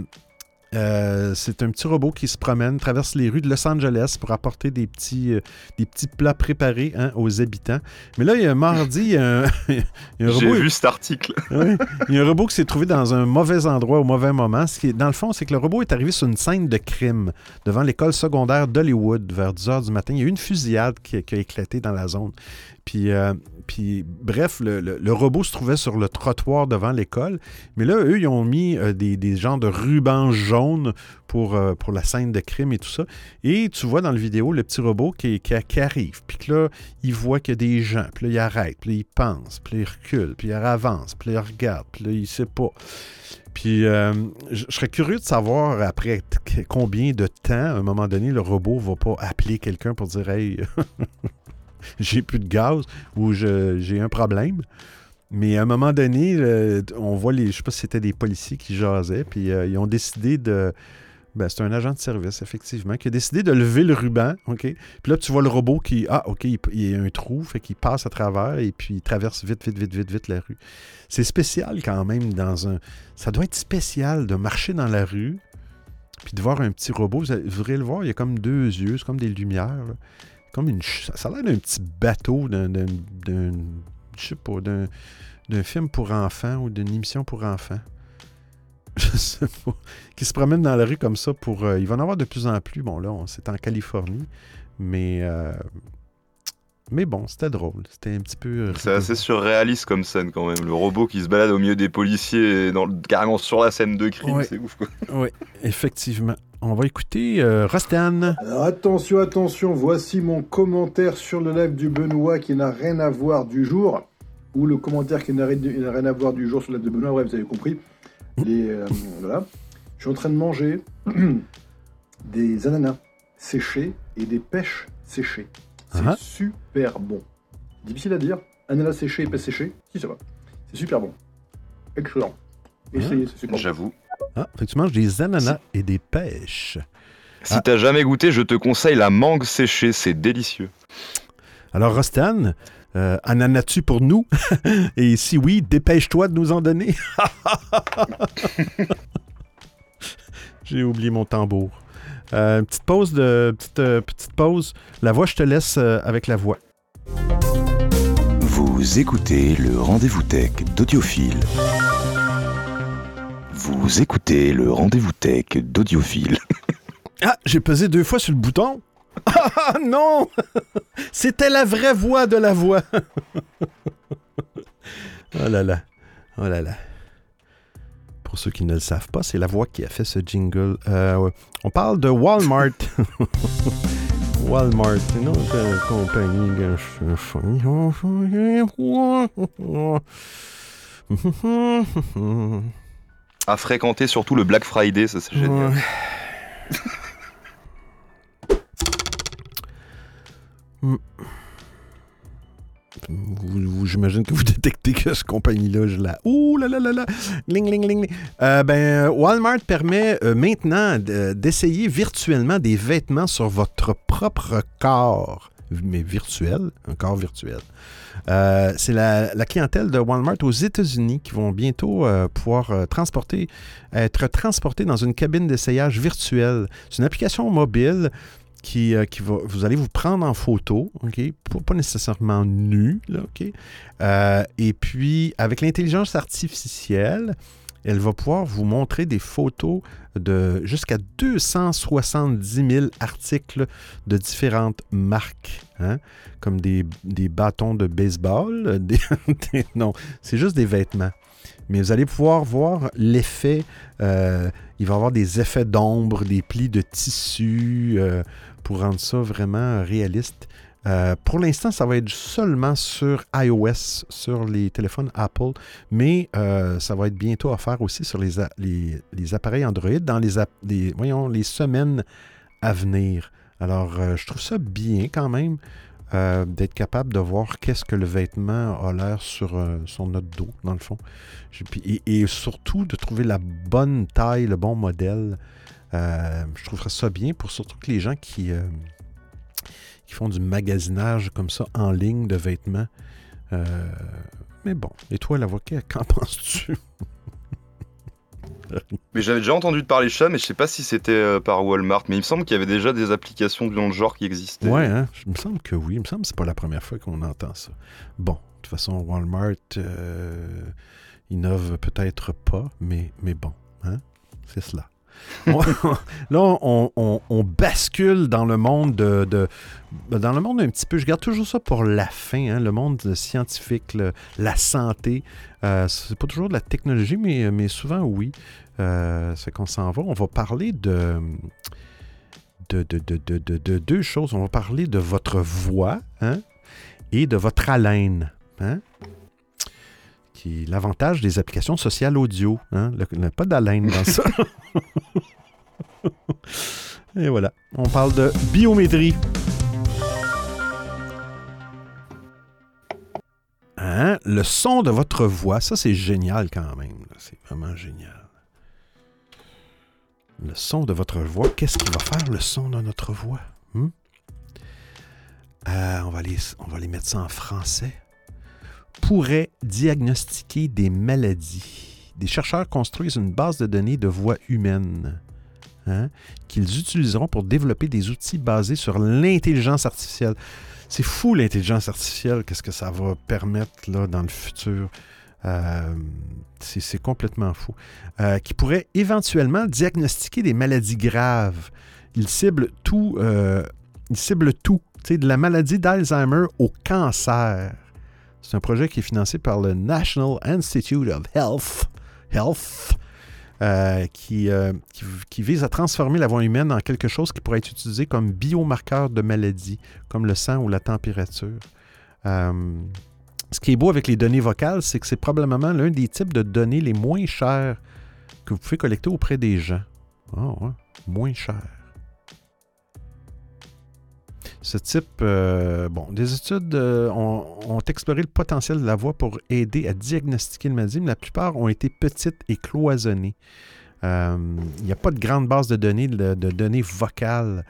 euh, c'est un petit robot qui se promène, traverse les rues de Los Angeles pour apporter des petits, euh, des petits plats préparés hein, aux habitants. Mais là, il y a un mardi, il y a un, robot. J'ai vu cet article. il y a un robot qui s'est trouvé dans un mauvais endroit au mauvais moment. Ce qui est, dans le fond, c'est que le robot est arrivé sur une scène de crime devant l'école secondaire d'Hollywood vers 10 h du matin. Il y a eu une fusillade qui, qui a éclaté dans la zone. Puis, euh, puis bref, le, robot se trouvait sur le trottoir devant l'école. Mais là, eux, ils ont mis euh, des, des genres de rubans jaunes pour, euh, pour la scène de crime et tout ça. Et tu vois dans la vidéo le petit robot qui, qui, arrive. Puis que là, il voit qu'il y a des gens. Puis là, il arrête. Puis là, il pense. Puis là, il recule. Puis il avance. Puis là, il regarde. Puis là, il sait pas. Puis je serais curieux de savoir après combien de temps, à un moment donné, le robot va pas appeler quelqu'un pour dire Hey, j'ai plus de gaz ou j'ai un problème. Mais à un moment donné, on voit les. Je sais pas si c'était des policiers qui jasaient, puis euh, ils ont décidé de. Ben, c'est un agent de service, effectivement, qui a décidé de lever le ruban. OK? Puis là, tu vois le robot qui. Ah, OK, il, y a un trou, fait qu'il passe à travers et puis il traverse vite, vite, vite, vite, vite la rue. C'est spécial quand même dans un. Ça doit être spécial de marcher dans la rue puis de voir un petit robot. Vous, devriez le voir, il y a comme deux yeux, c'est comme des lumières comme une. Ça a l'air d'un petit bateau, d'un. Je sais pas, d'un film pour enfants ou d'une émission pour enfants. Je sais pas. Qui se promène dans la rue comme ça pour. Euh, il va en avoir de plus en plus. Bon, là, c'est en Californie. Mais. Euh, mais bon, c'était drôle. C'était un petit peu. C'est assez surréaliste comme scène quand même. Le robot qui se balade au milieu des policiers, dans, carrément sur la scène de crime, c'est ouf quoi. Oui, effectivement. On va écouter euh, Rostan. Attention, attention, voici mon commentaire sur le live du Benoît qui n'a rien à voir du jour. Ou le commentaire qui n'a rien à voir du jour sur le live de Benoît, ouais, vous avez compris. Les, euh, voilà. Je suis en train de manger des ananas séchés et des pêches séchées. C'est uh-huh. super bon. Difficile à dire. Ananas séchés et pêches séchées, si ça va. C'est super bon. Excellent. Essayez, c'est super J'avoue. Ah, fait que tu manges des ananas et des pêches. Si t'as jamais goûté, je te conseille la mangue séchée, c'est délicieux. Alors, Rostan, euh, ananas-tu pour nous? et si oui, dépêche-toi de nous en donner. J'ai oublié mon tambour. Euh, petite pause de petite, euh, petite pause. La voix, je te laisse euh, avec la voix. Vous écoutez le rendez-vous tech d'Audiophile. Vous écoutez le rendez-vous tech d'Audiophile. ah, j'ai pesé deux fois sur le bouton. Ah non C'était la vraie voix de la voix. oh là là. Oh là là. Pour ceux qui ne le savent pas, c'est la voix qui a fait ce jingle. Euh, on parle de Walmart. Walmart, une autre compagnie. À fréquenter surtout le Black Friday, ça c'est génial. J'imagine que vous détectez que cette compagnie-là, je la. Ouh là là là là! Ling, ling, ling, euh, ben, Walmart permet euh, maintenant d'essayer virtuellement des vêtements sur votre propre corps, mais virtuel, un corps virtuel. Euh, c'est la, clientèle de Walmart aux États-Unis qui vont bientôt euh, pouvoir euh, transporter, être transportés dans une cabine d'essayage virtuelle. C'est une application mobile qui, qui, va, vous allez vous prendre en photo, OK? Pas, nécessairement nu, OK? et puis, avec l'intelligence artificielle, Elle va pouvoir vous montrer des photos de jusqu'à 270 000 articles de différentes marques, hein, comme des, bâtons de baseball. des- non, c'est juste des vêtements. Mais vous allez pouvoir voir l'effet. euh, il va y avoir des effets d'ombre, des plis de tissu euh, pour rendre ça vraiment réaliste. Euh, pour l'instant, ça va être seulement sur iOS, sur les téléphones Apple, mais euh, ça va être bientôt offert aussi sur les, appareils Android dans les, semaines à venir. Alors, euh, je trouve ça bien quand même d'être capable de voir qu'est-ce que le vêtement a l'air sur, notre dos, dans le fond. Et, et surtout de trouver la bonne taille, le bon modèle. Je trouverais ça bien pour surtout que les gens qui, qui font du magasinage comme ça en ligne de vêtements. Euh, mais bon, et toi, l'avocat, qu'en penses-tu? Mais j'avais déjà entendu de parler de ça, mais je sais pas si c'était euh, par Walmart. Mais il me semble qu'il y avait déjà des applications dans le genre qui existaient. Ouais, hein? Il me semble que oui. Il me semble que c'est pas la première fois qu'on entend ça. Bon, de toute façon, Walmart euh, innove peut-être pas, mais, mais bon, hein? c'est cela. Là, on, bascule dans le monde de, de- Dans le monde un petit peu. Je garde toujours ça pour la fin, hein, le monde scientifique, la santé. Euh, c'est pas toujours de la technologie, mais, souvent oui. Euh, c'est qu'on s'en va. On va parler de deux choses. On va parler de votre voix hein, et de votre haleine. Hein, l'avantage des applications sociales audio. Hein, le- le- pas d'haleine dans ça. et voilà. On parle de biométrie. Hein, le son de votre voix, ça c'est génial quand même. C'est vraiment génial. Le son de votre voix, qu'est-ce qui va faire le son de notre voix? Hmm? Euh, on, va aller, on va aller mettre ça en français. Pourrait diagnostiquer des maladies. Des chercheurs construisent une base de données de voix humaine hein, qu'ils utiliseront pour développer des outils basés sur l'intelligence artificielle. C'est fou l'intelligence artificielle, qu'est-ce que ça va permettre là, dans le futur. Euh, c'est complètement fou. Euh, qui pourrait éventuellement diagnostiquer des maladies graves. Il cible tout, euh, tout, de la maladie d'Alzheimer au cancer. C'est un projet qui est financé par le National Institute of Health, Health euh, qui, euh, qui, qui vise à transformer la voix humaine en quelque chose qui pourrait être utilisé comme biomarqueur de maladie, comme le sang ou la température. Euh, ce qui est beau avec les données vocales, c'est que c'est probablement l'un des types de données les moins chères que vous pouvez collecter auprès des gens. Ouais, moins cher. Ce type, euh, bon, des études euh, ont, exploré le potentiel de la voix pour aider à diagnostiquer le maladie, mais la plupart ont été petites et cloisonnées. Euh, Il n'y a pas de grande base de données, de, données vocales.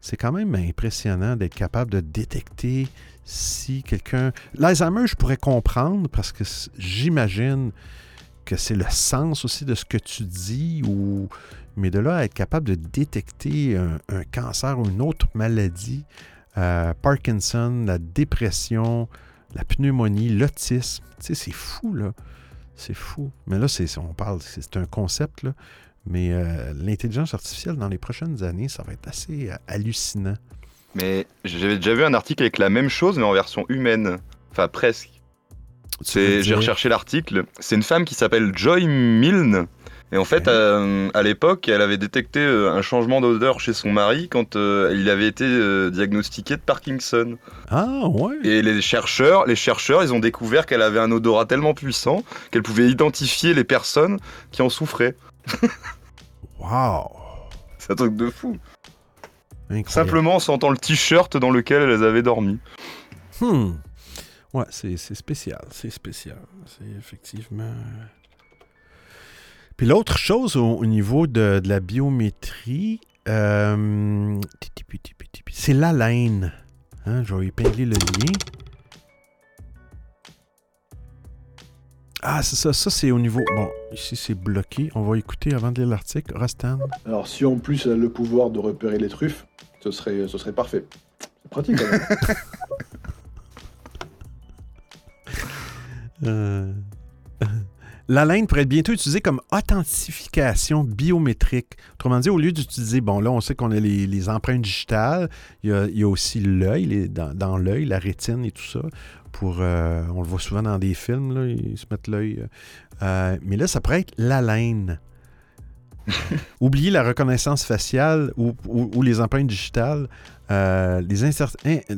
C'est quand même impressionnant d'être capable de détecter si quelqu'un... L'Alzheimer, je pourrais comprendre parce que j'imagine que c'est le sens aussi de ce que tu dis, ou... mais de là à être capable de détecter un cancer ou une autre maladie, euh, Parkinson, la dépression, la pneumonie, l'autisme, tu sais, c'est fou, là. C'est fou. Mais là, c'est, on parle, c'est un concept, là. Mais euh, l'intelligence artificielle, dans les prochaines années, ça va être assez euh, hallucinant. Mais j'avais déjà vu un article avec la même chose, mais en version humaine. Enfin, presque. C'est- J'ai recherché l'article. C'est une femme qui s'appelle Joy Milne. Et en fait, euh, à l'époque, elle avait détecté euh, un changement d'odeur chez son mari quand euh, il avait été euh, diagnostiqué de Parkinson. Ah, ouais. Et les chercheurs, les chercheurs, ils ont découvert qu'elle avait un odorat tellement puissant qu'elle pouvait identifier les personnes qui en souffraient. Wow. C'est un truc de fou. Incroyable. Simplement en sentant le t-shirt dans lequel elles avaient dormi. Hmm. Ouais, c'est spécial. C'est spécial. C'est effectivement. Puis l'autre chose au, au niveau de, de la biométrie, euh, c'est l'haleine. Hein, je vais épingler le lien. Ah, c'est ça. Ça, c'est au niveau. Bon, ici, c'est bloqué. On va écouter avant de lire l'article. Rastan. Alors, si en plus elle a le pouvoir de repérer les truffes, ce serait, ce serait parfait. C'est pratique quand même. Euh, la laine pourrait être bientôt utilisée comme authentification biométrique. Autrement dit, au lieu d'utiliser, bon là, on sait qu'on a les, empreintes digitales, il y a, aussi l'œil, dans, dans l'œil, la rétine et tout ça. Pour, euh, on le voit souvent dans des films, là, ils se mettent l'œil. Euh, mais là, ça pourrait être la laine. Oubliez la reconnaissance faciale ou, les empreintes digitales. Euh,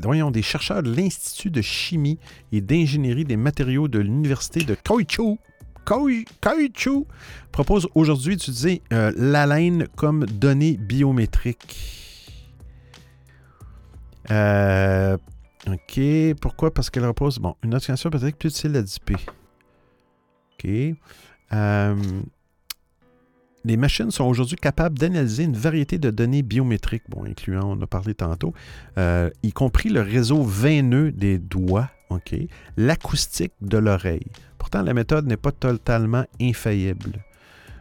voyons, des chercheurs de l'Institut de chimie et d'ingénierie des matériaux de l'Université de Koichu, Koichu proposent aujourd'hui d'utiliser euh, la laine comme donnée biométrique. Euh, OK. Pourquoi? Parce qu'elle repose... Bon, une autre peut-être plus utile à DP. OK. Euh, les machines sont aujourd'hui capables d'analyser une variété de données biométriques, bon, incluant, on a parlé tantôt, euh, y compris le réseau veineux des doigts, l'acoustique de l'oreille. Pourtant, la méthode n'est pas totalement infaillible.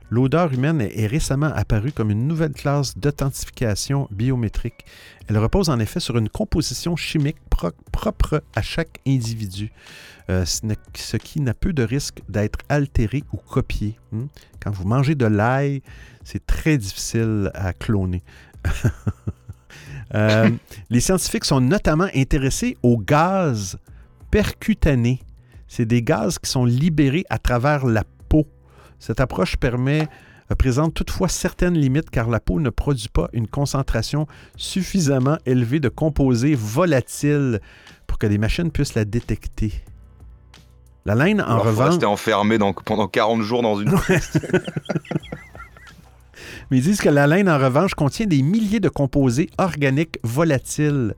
L'odeur humaine est récemment apparue comme une nouvelle classe d'authentification biométrique. Elle repose en effet sur une composition chimique propre à chaque individu. Euh, ce qui n'a peu de risque d'être altéré ou copié. Hmm? Quand vous mangez de l'ail, c'est très difficile à cloner. Euh, les scientifiques sont notamment intéressés aux gaz percutanés. C'est des gaz qui sont libérés à travers la peau. Cette approche permet euh, présente toutefois certaines limites car la peau ne produit pas une concentration suffisamment élevée de composés volatiles pour que les machines puissent la détecter. La laine, en revanche. enfermé pendant 40 jours dans une. Mais ils disent que la laine, en revanche, contient des milliers de composés organiques volatiles,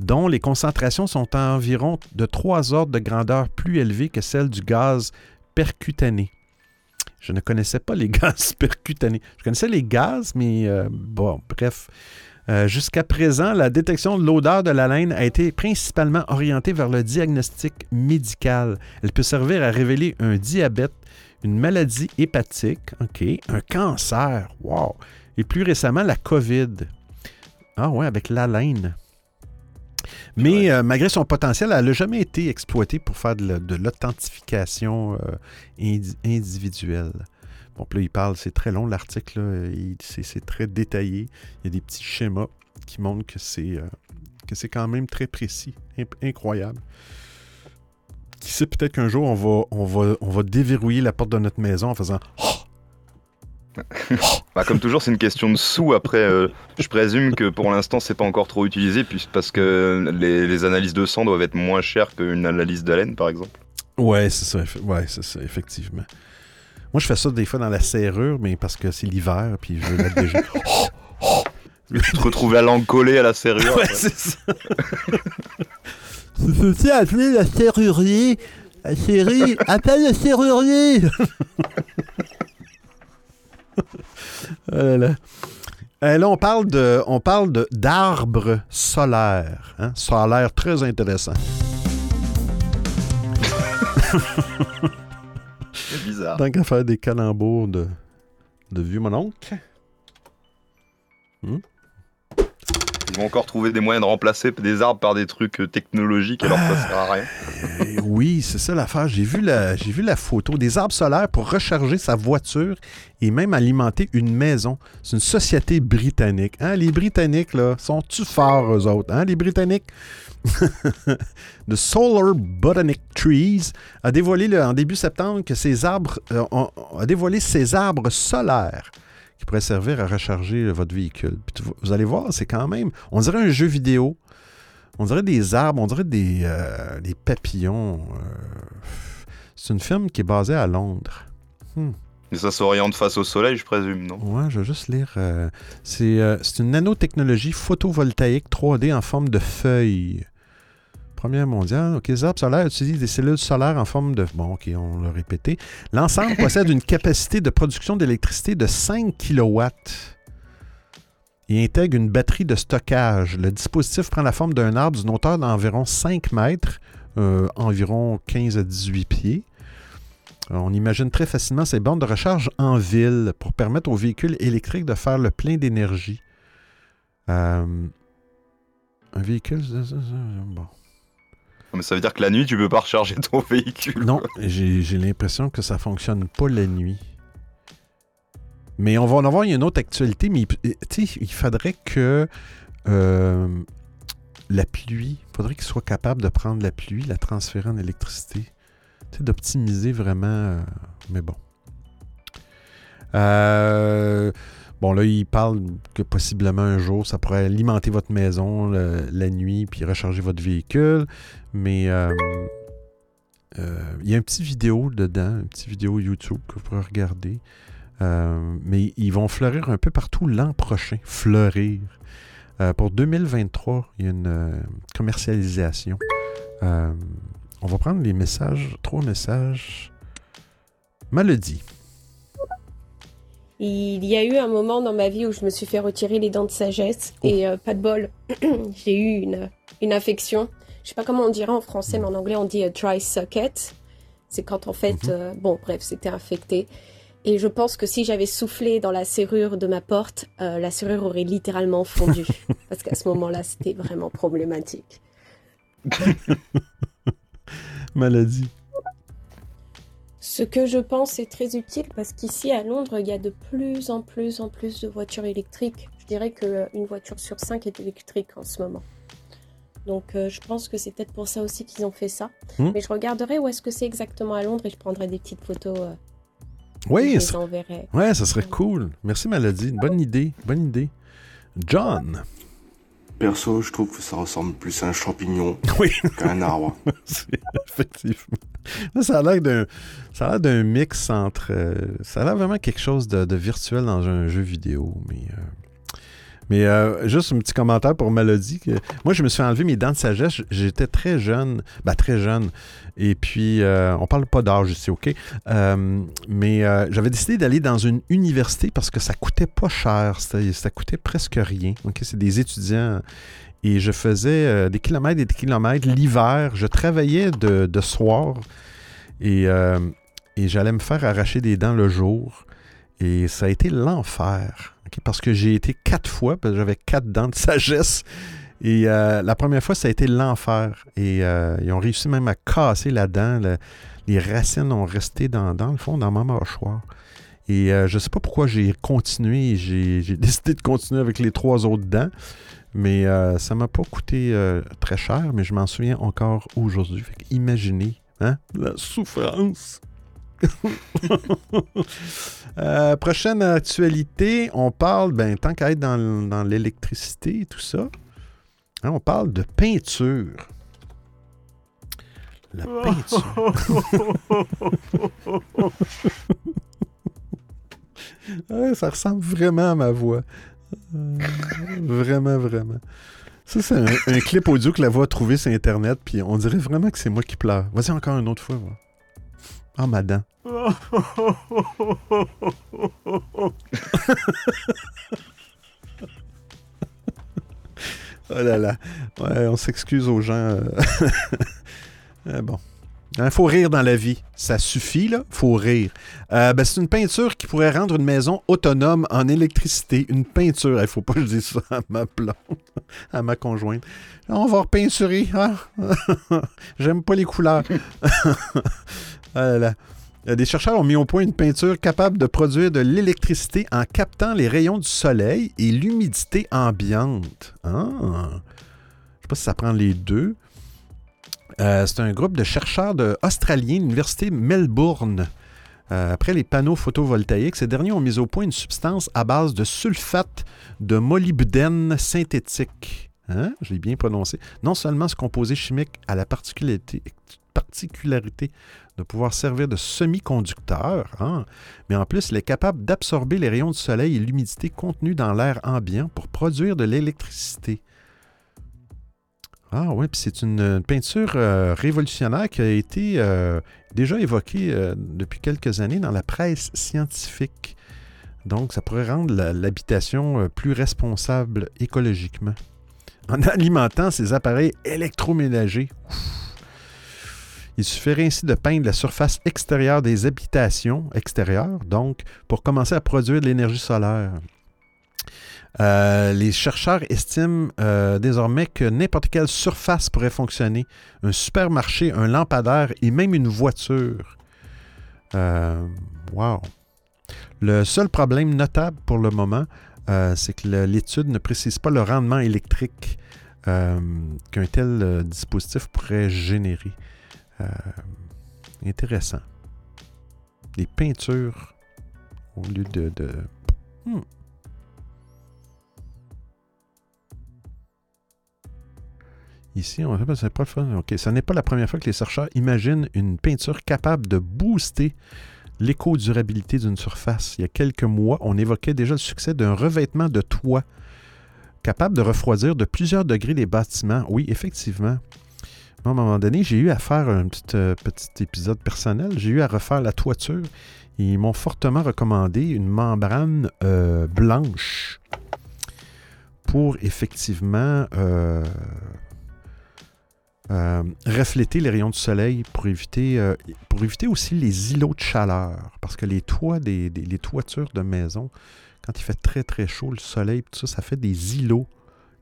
dont les concentrations sont environ de trois ordres de grandeur plus élevées que celles du gaz percutané. Je ne connaissais pas les gaz percutanés. Je connaissais les gaz, mais euh, bon, bref. Euh, jusqu'à présent, la détection de l'odeur de la laine a été principalement orientée vers le diagnostic médical. Elle peut servir à révéler un diabète, une maladie hépatique, OK, un cancer, wow, et plus récemment la COVID. Ah ouais, avec la laine. Mais euh, malgré son potentiel, elle n'a jamais été exploitée pour faire de l'authentification euh, individuelle. Bon, puis là, il parle, c'est très long l'article, c'est très détaillé. Il y a des petits schémas qui montrent que c'est euh, quand même très précis, incroyable. Qui sait, peut-être qu'un jour, on va, on, va, on va déverrouiller la porte de notre maison en faisant bah, comme toujours, c'est une question de sous. Après, euh, je présume que pour l'instant, c'est pas encore trop utilisé, parce que les, les, analyses de sang doivent être moins chères qu'une analyse d'haleine, par exemple. Ouais, c'est ça. Ouais, c'est ça, effectivement. Moi, je fais ça des fois dans la serrure, mais parce que c'est l'hiver, puis je veux mettre des oh, oh. te retrouver la langue collée à la serrure. ouais, c'est ça. c'est aussi appelé la serrurier. La série, appelle le serrurier. Oh là, là. Euh, là, on parle de, on parle de d'arbres solaires. Hein? Ça a l'air très intéressant. C'est bizarre. Tant qu'à faire des calembours de, de vieux mononcle. Hmm? Ils vont encore trouver des moyens de remplacer des arbres par des trucs euh, technologiques alors que ça sert à rien. Euh, oui, c'est ça l'affaire. J'ai vu la, vu la photo des arbres solaires pour recharger sa voiture et même alimenter une maison. C'est une société britannique. Hein? Les Britanniques, là, sont-tu forts, eux autres? Hein? Les Britanniques, The Solar Botanic Trees a dévoilé en début septembre que ces arbres euh, a dévoilé ces arbres solaires qui pourraient servir à recharger votre véhicule. vous allez voir, c'est quand même, on dirait un jeu vidéo, on dirait des arbres, on dirait des, euh, papillons. Euh. c'est une firme qui est basée à Londres. Hmm. Et ça s'oriente face au soleil, je présume, non? Ouais, je vais juste lire. c'est une nanotechnologie photovoltaïque 3D en forme de feuille. Première mondiale. OK, les arbres solaires utilisent des cellules solaires en forme de... Bon, OK, on l'a répété. L'ensemble possède une capacité de production d'électricité de 5 kW et intègre une batterie de stockage. Le dispositif prend la forme d'un arbre d'une hauteur d'environ 5 mètres, euh, environ 15 à 18 pieds. on imagine très facilement ces bornes de recharge en ville pour permettre aux véhicules électriques de faire le plein d'énergie. Euh, un véhicule... Bon. Mais ça veut dire que la nuit, tu peux pas recharger ton véhicule. Non, j'ai l'impression que ça fonctionne pas la nuit. Mais on va en avoir une autre actualité, mais il- tu sais, il faudrait que euh, la pluie, il faudrait qu'il soit capable de prendre la pluie, la transférer en électricité. Tu sais, d'optimiser vraiment. euh, mais bon. Euh, bon, là, il parle que possiblement un jour, ça pourrait alimenter votre maison la nuit puis recharger votre véhicule. Mais euh, euh, il y a un petit vidéo dedans, un petit vidéo YouTube que vous pourrez regarder. Euh, mais ils vont fleurir un peu partout l'an prochain. Fleurir. Pour 2023, il y a une commercialisation. On va prendre les messages, trois messages. Maladie. Il y a eu un moment dans ma vie où je me suis fait retirer les dents de sagesse et euh, pas de bol. J'ai eu une, une infection. Je sais pas comment on dirait en français, mais en anglais on dit euh, dry socket. C'est quand en fait, Mhm. euh, bon bref, c'était infecté. Et je pense que si j'avais soufflé dans la serrure de ma porte, euh, la serrure aurait littéralement fondu. parce qu'à ce moment-là, c'était vraiment problématique. Maladie. Ce que je pense est très utile parce qu'ici à Londres, il y a de plus en plus en plus de voitures électriques. Je dirais qu'une voiture sur cinq est électrique en ce moment. Donc euh, je pense que c'est peut-être pour ça aussi qu'ils ont fait ça. Hmm. Mais je regarderai où est-ce que c'est exactement à Londres et je prendrai des petites photos. euh, Oui, ça, ouais, ça serait cool. Merci Maladie. Bonne idée. Bonne idée. John. Perso, je trouve que ça ressemble plus à un champignon Oui. qu'à un arbre. Effectivement. Là, ça a l'air d'un, ça a l'air d'un mix entre. euh, ça a l'air vraiment quelque chose de, de virtuel dans un jeu vidéo. Mais, euh, mais euh, juste un petit commentaire pour Melody. que- moi, je me suis enlevé mes dents de sagesse. J'étais très jeune. Ben, très jeune. Et puis, euh, on parle pas d'âge ici, OK? Euh, mais euh, j'avais décidé d'aller dans une université parce que ça coûtait pas cher. C'était- Ça coûtait presque rien. OK? C'est des étudiants. Et je faisais des kilomètres et des kilomètres l'hiver. Je travaillais de, de soir et, et j'allais me faire arracher des dents le jour. Et ça a été l'enfer. Parce que j'ai été quatre fois, parce que j'avais quatre dents de sagesse. Et euh, la première fois, ça a été l'enfer. Et euh, ils ont réussi même à casser la dent. Le- les racines ont resté dans, le fond, dans ma mâchoire. Et euh, je ne sais pas pourquoi j'ai continué. J'ai décidé de continuer avec les trois autres dents. Mais ça m'a pas coûté très cher, mais je m'en souviens encore aujourd'hui. Imaginez, hein, la souffrance. Euh, prochaine actualité, on parle, ben, tant qu'à être dans, l'électricité et tout ça, hein, on parle de peinture. La peinture. Ouais, ça ressemble vraiment à ma voix. Euh, vraiment, vraiment. Ça, c'est un, un clip audio que la voix a trouvé sur Internet, puis on dirait vraiment que c'est moi qui pleure. Vas-y encore une autre fois. Ah, ma dent. oh là là. Ouais, on s'excuse aux gens. euh. Euh, bon. Il faut rire dans la vie. Ça suffit, là. faut rire. Euh, ben, c'est une peinture qui pourrait rendre une maison autonome en électricité. Une peinture. Il faut pas que je dise ça à ma blonde, à ma conjointe. On va repeinturer. Hein? J'aime pas les couleurs. Ah. Euh, Des chercheurs ont mis au point une peinture capable de produire de l'électricité en captant les rayons du soleil et l'humidité ambiante. Ah. Je sais pas si ça prend les deux. Euh, c'est un groupe de chercheurs de australiens de l'université Melbourne. Euh, après les panneaux photovoltaïques, ces derniers ont mis au point une substance à base de sulfate de molybdène synthétique. Hein? Je l'ai bien prononcé. Non seulement ce composé chimique a la particularité de pouvoir servir de semi-conducteur, hein, mais en plus, il est capable d'absorber les rayons du soleil et l'humidité contenue dans l'air ambiant pour produire de l'électricité. Ah oui, puis c'est une, peinture euh, révolutionnaire qui a été euh, déjà évoquée euh, depuis quelques années dans la presse scientifique. Donc, ça pourrait rendre l'habitation plus responsable écologiquement. En alimentant ces appareils électroménagers. Il suffirait ainsi de peindre la surface extérieure des habitations extérieures, donc, pour commencer à produire de l'énergie solaire. Euh, les chercheurs estiment euh, désormais que n'importe quelle surface pourrait fonctionner. Un supermarché, un lampadaire et même une voiture. Euh, wow. Le seul problème notable pour le moment, c'est que l'étude ne précise pas le rendement électrique qu'un tel dispositif pourrait générer. Euh, intéressant. Des peintures au lieu de... Hmm. Ici, on c'est pas le fun. OK, ce n'est pas la première fois que les chercheurs imaginent une peinture capable de booster l'éco-durabilité d'une surface. Il y a quelques mois, on évoquait déjà le succès d'un revêtement de toit capable de refroidir de plusieurs degrés les bâtiments. Oui, effectivement. À un moment donné, j'ai eu à faire un petit, euh, petit épisode personnel. J'ai eu à refaire la toiture. Ils m'ont fortement recommandé une membrane euh, blanche pour effectivement euh, refléter les rayons du soleil pour éviter, aussi les îlots de chaleur. Parce que les toits les toitures de maison, quand il fait très très chaud, le soleil, tout ça, ça fait des îlots,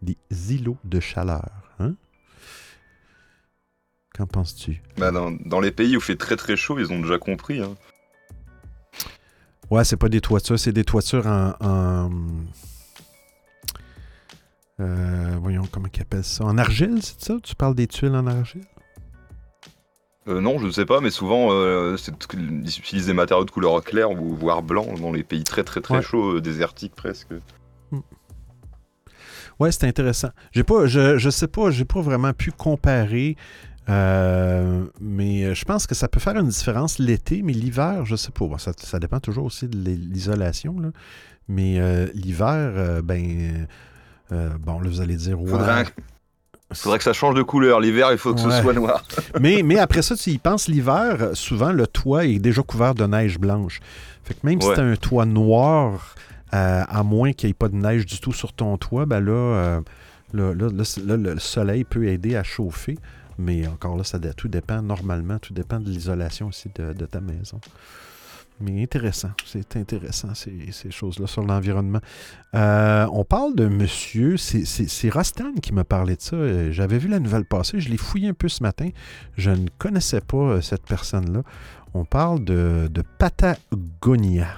des îlots de chaleur. Qu'en penses-tu? Bah, dans, dans les pays où il fait très très chaud, ils ont déjà compris. hein. Ouais, c'est pas des toitures, c'est des toitures en. en- euh, voyons, comment ils appellent ça? En argile, c'est ça? Tu parles des tuiles en argile? Euh, non, je ne sais pas, mais souvent, euh, ils utilisent des matériaux de couleur claire ou voire blanc dans les pays très très très Ouais. chauds, désertiques presque. Ouais, c'est intéressant. J'ai pas, je, je sais pas, j'ai pas vraiment pu comparer, euh, mais je pense que ça peut faire une différence l'été, mais l'hiver, je sais pas. Bon, ça, ça dépend toujours aussi de l'isolation. Mais euh, l'hiver, euh, ben, euh, bon, là, vous allez dire, ouais. Faudrait, faudrait que ça change de couleur. L'hiver, il faut que Ouais. ce soit noir. mais, mais après ça, tu y penses, l'hiver, euh, souvent, le toit est déjà couvert de neige blanche. Fait que même si tu un toit noir, euh, à moins qu'il n'y ait pas de neige du tout sur ton toit, ben là, euh, là, là, là, c- là, le soleil peut aider à chauffer. Mais encore là, ça, tout dépend normalement, tout dépend de l'isolation aussi de, de ta maison. Mais intéressant, c'est intéressant ces, ces choses-là sur l'environnement. Euh, on parle de monsieur, c'est- Rostan qui m'a parlé de ça. Euh, J'avais vu la nouvelle passer, je l'ai fouillé un peu ce matin. Je ne connaissais pas euh, cette personne-là. On parle de, de Patagonia.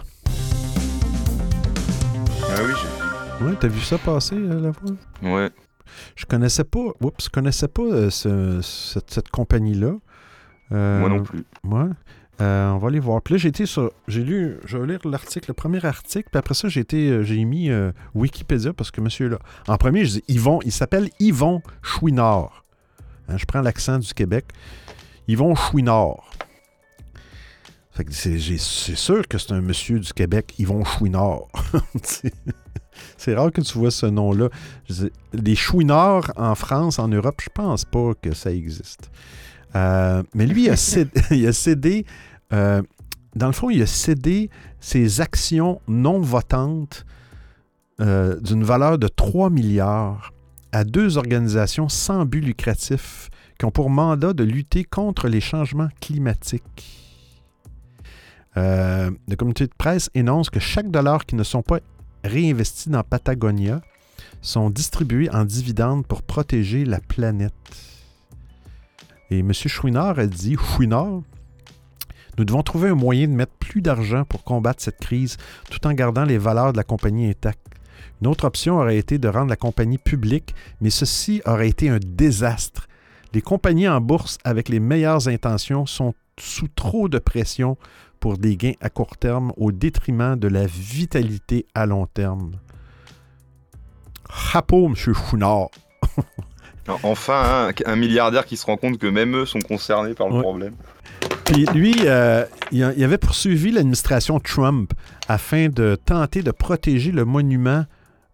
Ah oui, j'ai Ouais, t'as vu ça passer la fois? vu. Ouais. Je connaissais pas, oups, je connaissais pas euh, ce- cette, cette compagnie-là. Euh, Moi non plus. Ouais. Euh, on va aller voir. Puis là, j'ai été sur. J'ai lu. Je vais lire l'article, le premier article. Puis après ça, j'ai été. J'ai mis Wikipédia parce que monsieur là. En premier, je dis Yvon. Il s'appelle Yvon Chouinard. Hein, je prends l'accent du Québec. Yvon Chouinard. Fait que c'est sûr que c'est un monsieur du Québec, Yvon Chouinard. C'est- rare que tu vois ce nom-là. Les Chouinards en France, en Europe, je pense pas que ça existe. Euh, mais lui, il a cédé, il a cédé, euh, dans le fond, il a cédé ses actions non votantes euh, d'une valeur de 3 milliards à deux organisations sans but lucratif qui ont pour mandat de lutter contre les changements climatiques. Euh, le comité de presse énonce que chaque dollar qui ne sont pas réinvestis dans Patagonia sont distribués en dividendes pour protéger la planète. Et M. Chouinard a dit Chouinard, nous devons trouver un moyen de mettre plus d'argent pour combattre cette crise tout en gardant les valeurs de la compagnie intactes. Une autre option aurait été de rendre la compagnie publique, mais ceci aurait été un désastre. Les compagnies en bourse avec les meilleures intentions sont sous trop de pression pour des gains à court terme au détriment de la vitalité à long terme. Chapeau, M. Chouinard. Enfin, un, un milliardaire qui se rend compte que même eux sont concernés par le Ouais. problème. Puis lui, euh, il avait poursuivi l'administration Trump afin de tenter de protéger le monument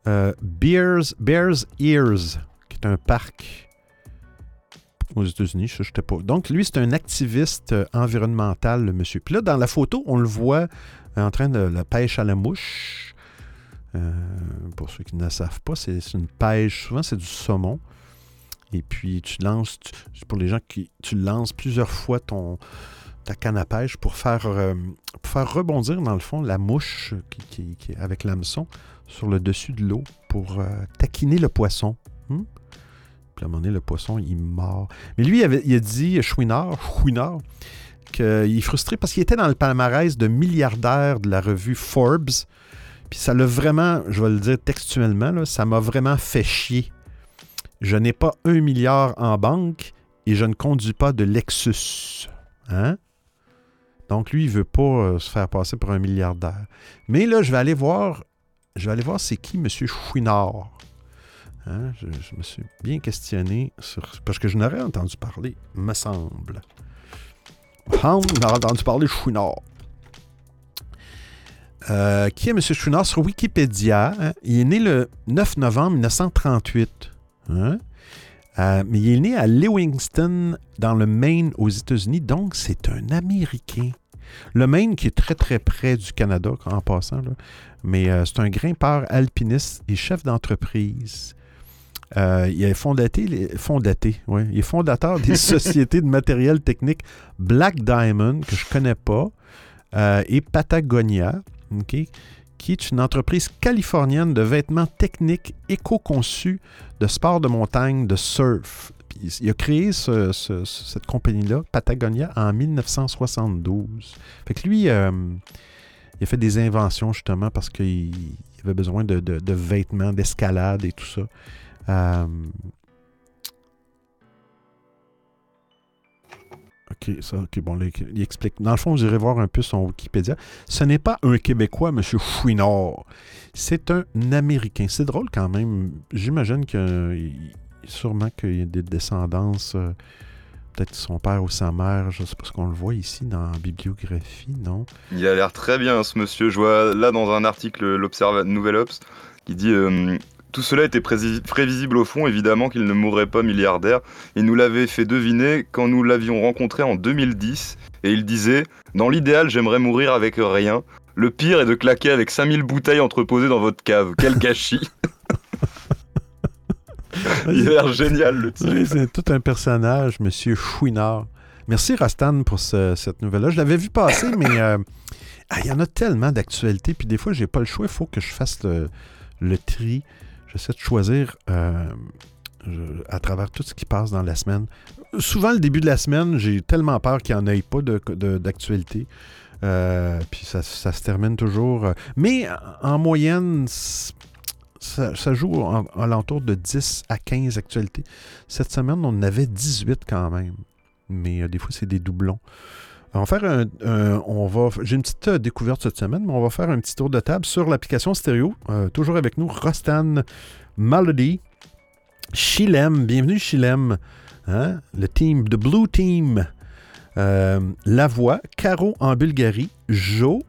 euh, Bears, Bears Ears, qui est un parc aux États-Unis. Ça, j'étais pas. Donc, lui, c'est un activiste euh, environnemental, le monsieur. Puis là, dans la photo, on le voit euh, en train de la pêche à la mouche. Euh, pour ceux qui ne le savent pas, c'est une pêche, souvent c'est du saumon. Et puis tu lances, pour les gens qui, tu lances plusieurs fois ton, ta canne à pêche pour faire, pour faire rebondir, dans le fond, la mouche qui, avec l'hameçon sur le dessus de l'eau pour taquiner le poisson. Puis à un moment donné, le poisson, il mord. Mais lui, il, a dit, Chouinard, Chouinard, qu'il est frustré parce qu'il était dans le palmarès de milliardaires de la revue Forbes. Puis ça l'a vraiment, je vais le dire textuellement, ça m'a vraiment fait chier. Je n'ai pas un milliard en banque et je ne conduis pas de Lexus. Hein? Donc lui, il veut pas euh, se faire passer pour un milliardaire. Mais là, je vais aller voir, je vais aller voir c'est qui M. Chouinard. Hein? Je, me suis bien questionné sur, parce que je n'aurais entendu parler, me semble. Ham, on a entendu parler Chouinard. Euh, qui est M. Chouinard sur Wikipédia? hein? Il est né le 9 novembre 1938. Hein? Euh, mais il est né à Lewiston, dans le Maine, aux États-Unis. Donc, c'est un Américain. Le Maine qui est très, très près du Canada, en passant. Mais euh, c'est un grimpeur alpiniste et chef d'entreprise. Euh, il est fondaté, les- fondaté, ouais, il est fondateur des sociétés de matériel technique Black Diamond, que je ne connais pas, euh, et Patagonia, qui est une entreprise californienne de vêtements techniques éco-conçus de sport de montagne, de surf. Puis il a créé ce- ce- cette compagnie-là, Patagonia, en 1972. Fait que lui, euh, il a fait des inventions justement parce qu'il il avait besoin de, de- de vêtements, d'escalade et tout ça. Euh, Ok, ça, ok, bon, là, il explique. Dans le fond, vous irez voir un peu son Wikipédia. Ce n'est pas un Québécois, M. Chouinard. C'est un Américain. C'est drôle quand même. J'imagine que sûrement qu'il y a des descendances. euh, Peut-être son père ou sa mère. Je ne sais pas ce qu'on le voit ici dans la bibliographie, non? Il a l'air très bien, ce monsieur. Je vois là dans un article, l'Observa Nouvelle Ops, qui dit euh, Tout cela était prévisible au fond, évidemment qu'il ne mourrait pas milliardaire. Il nous l'avait fait deviner quand nous l'avions rencontré en 2010. Et il disait Dans l'idéal, j'aimerais mourir avec rien. Le pire est de claquer avec 5000 bouteilles entreposées dans votre cave. Quel gâchis Il a l'air génial, le. Oui, c'est tout un personnage, Monsieur Chouinard. Merci, Rastan, pour ce- cette nouvelle-là. Je l'avais vu passer, mais euh, ah, il y en a tellement d'actualités. Puis des fois, j'ai pas le choix. Il faut que je fasse le, le tri. J'essaie de choisir euh, à travers tout ce qui passe dans la semaine. Souvent, le début de la semaine, j'ai tellement peur qu'il n'y en ait pas de- de- d'actualité. Euh, puis ça, ça se termine toujours. Mais en moyenne, ça, joue en, l'entour de 10 à 15 actualités. Cette semaine, on en avait 18 quand même. Mais euh, des fois, c'est des doublons. On va faire un, j'ai une petite euh, découverte cette semaine, mais on va faire un petit tour de table sur l'application stéréo. Euh, toujours avec nous, Rostan Melody, Chilem. Bienvenue, Chilem. Hein? Le team, The Blue Team. Euh, Caro en Bulgarie, Jo,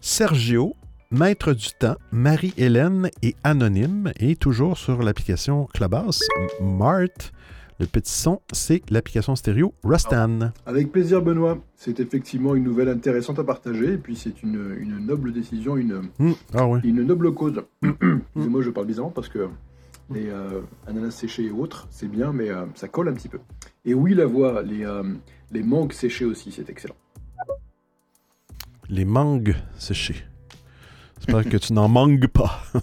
Sergio, Maître du Temps, Marie-Hélène et Anonyme. Et toujours sur l'application Clubhouse, Mart. Le petit son, c'est l'application stéréo Rustan. Avec plaisir, Benoît. C'est effectivement une nouvelle intéressante à partager. Et puis, c'est une, une noble décision, une, Hmm, Ah oui. une noble cause. Excusez-moi, je parle bizarrement parce que les euh, ananas séchés et autres, c'est bien, mais euh, ça colle un petit peu. Et oui, la voix, les, euh, les mangues séchées aussi, c'est excellent. Les mangues séchées. J'espère que tu n'en mangues pas.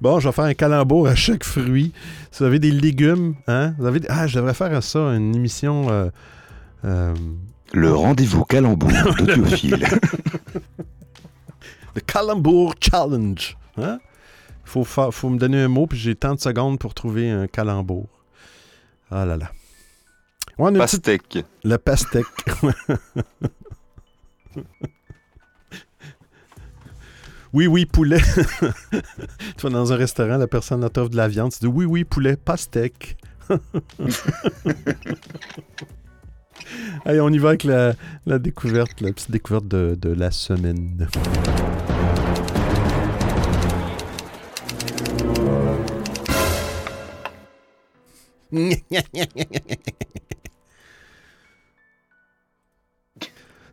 bon, je vais faire un calembour à chaque fruit. Si vous avez des légumes, hein? Vous avez des- Ah, je devrais faire ça, une émission. euh, euh, Le rendez-vous calembour d'Audiophile. le calembour challenge. Hein? Faut, fa- faut me donner un mot, puis j'ai tant de secondes pour trouver un calembour. Ah là là. Ouais, une petite- Pastèque. Le pastèque. Oui, oui, poulet. tu vas dans un restaurant, la personne t'offre de la viande, tu dis oui, oui, poulet, pastèque. Allez, on y va avec la, la découverte, la petite découverte de, de la semaine.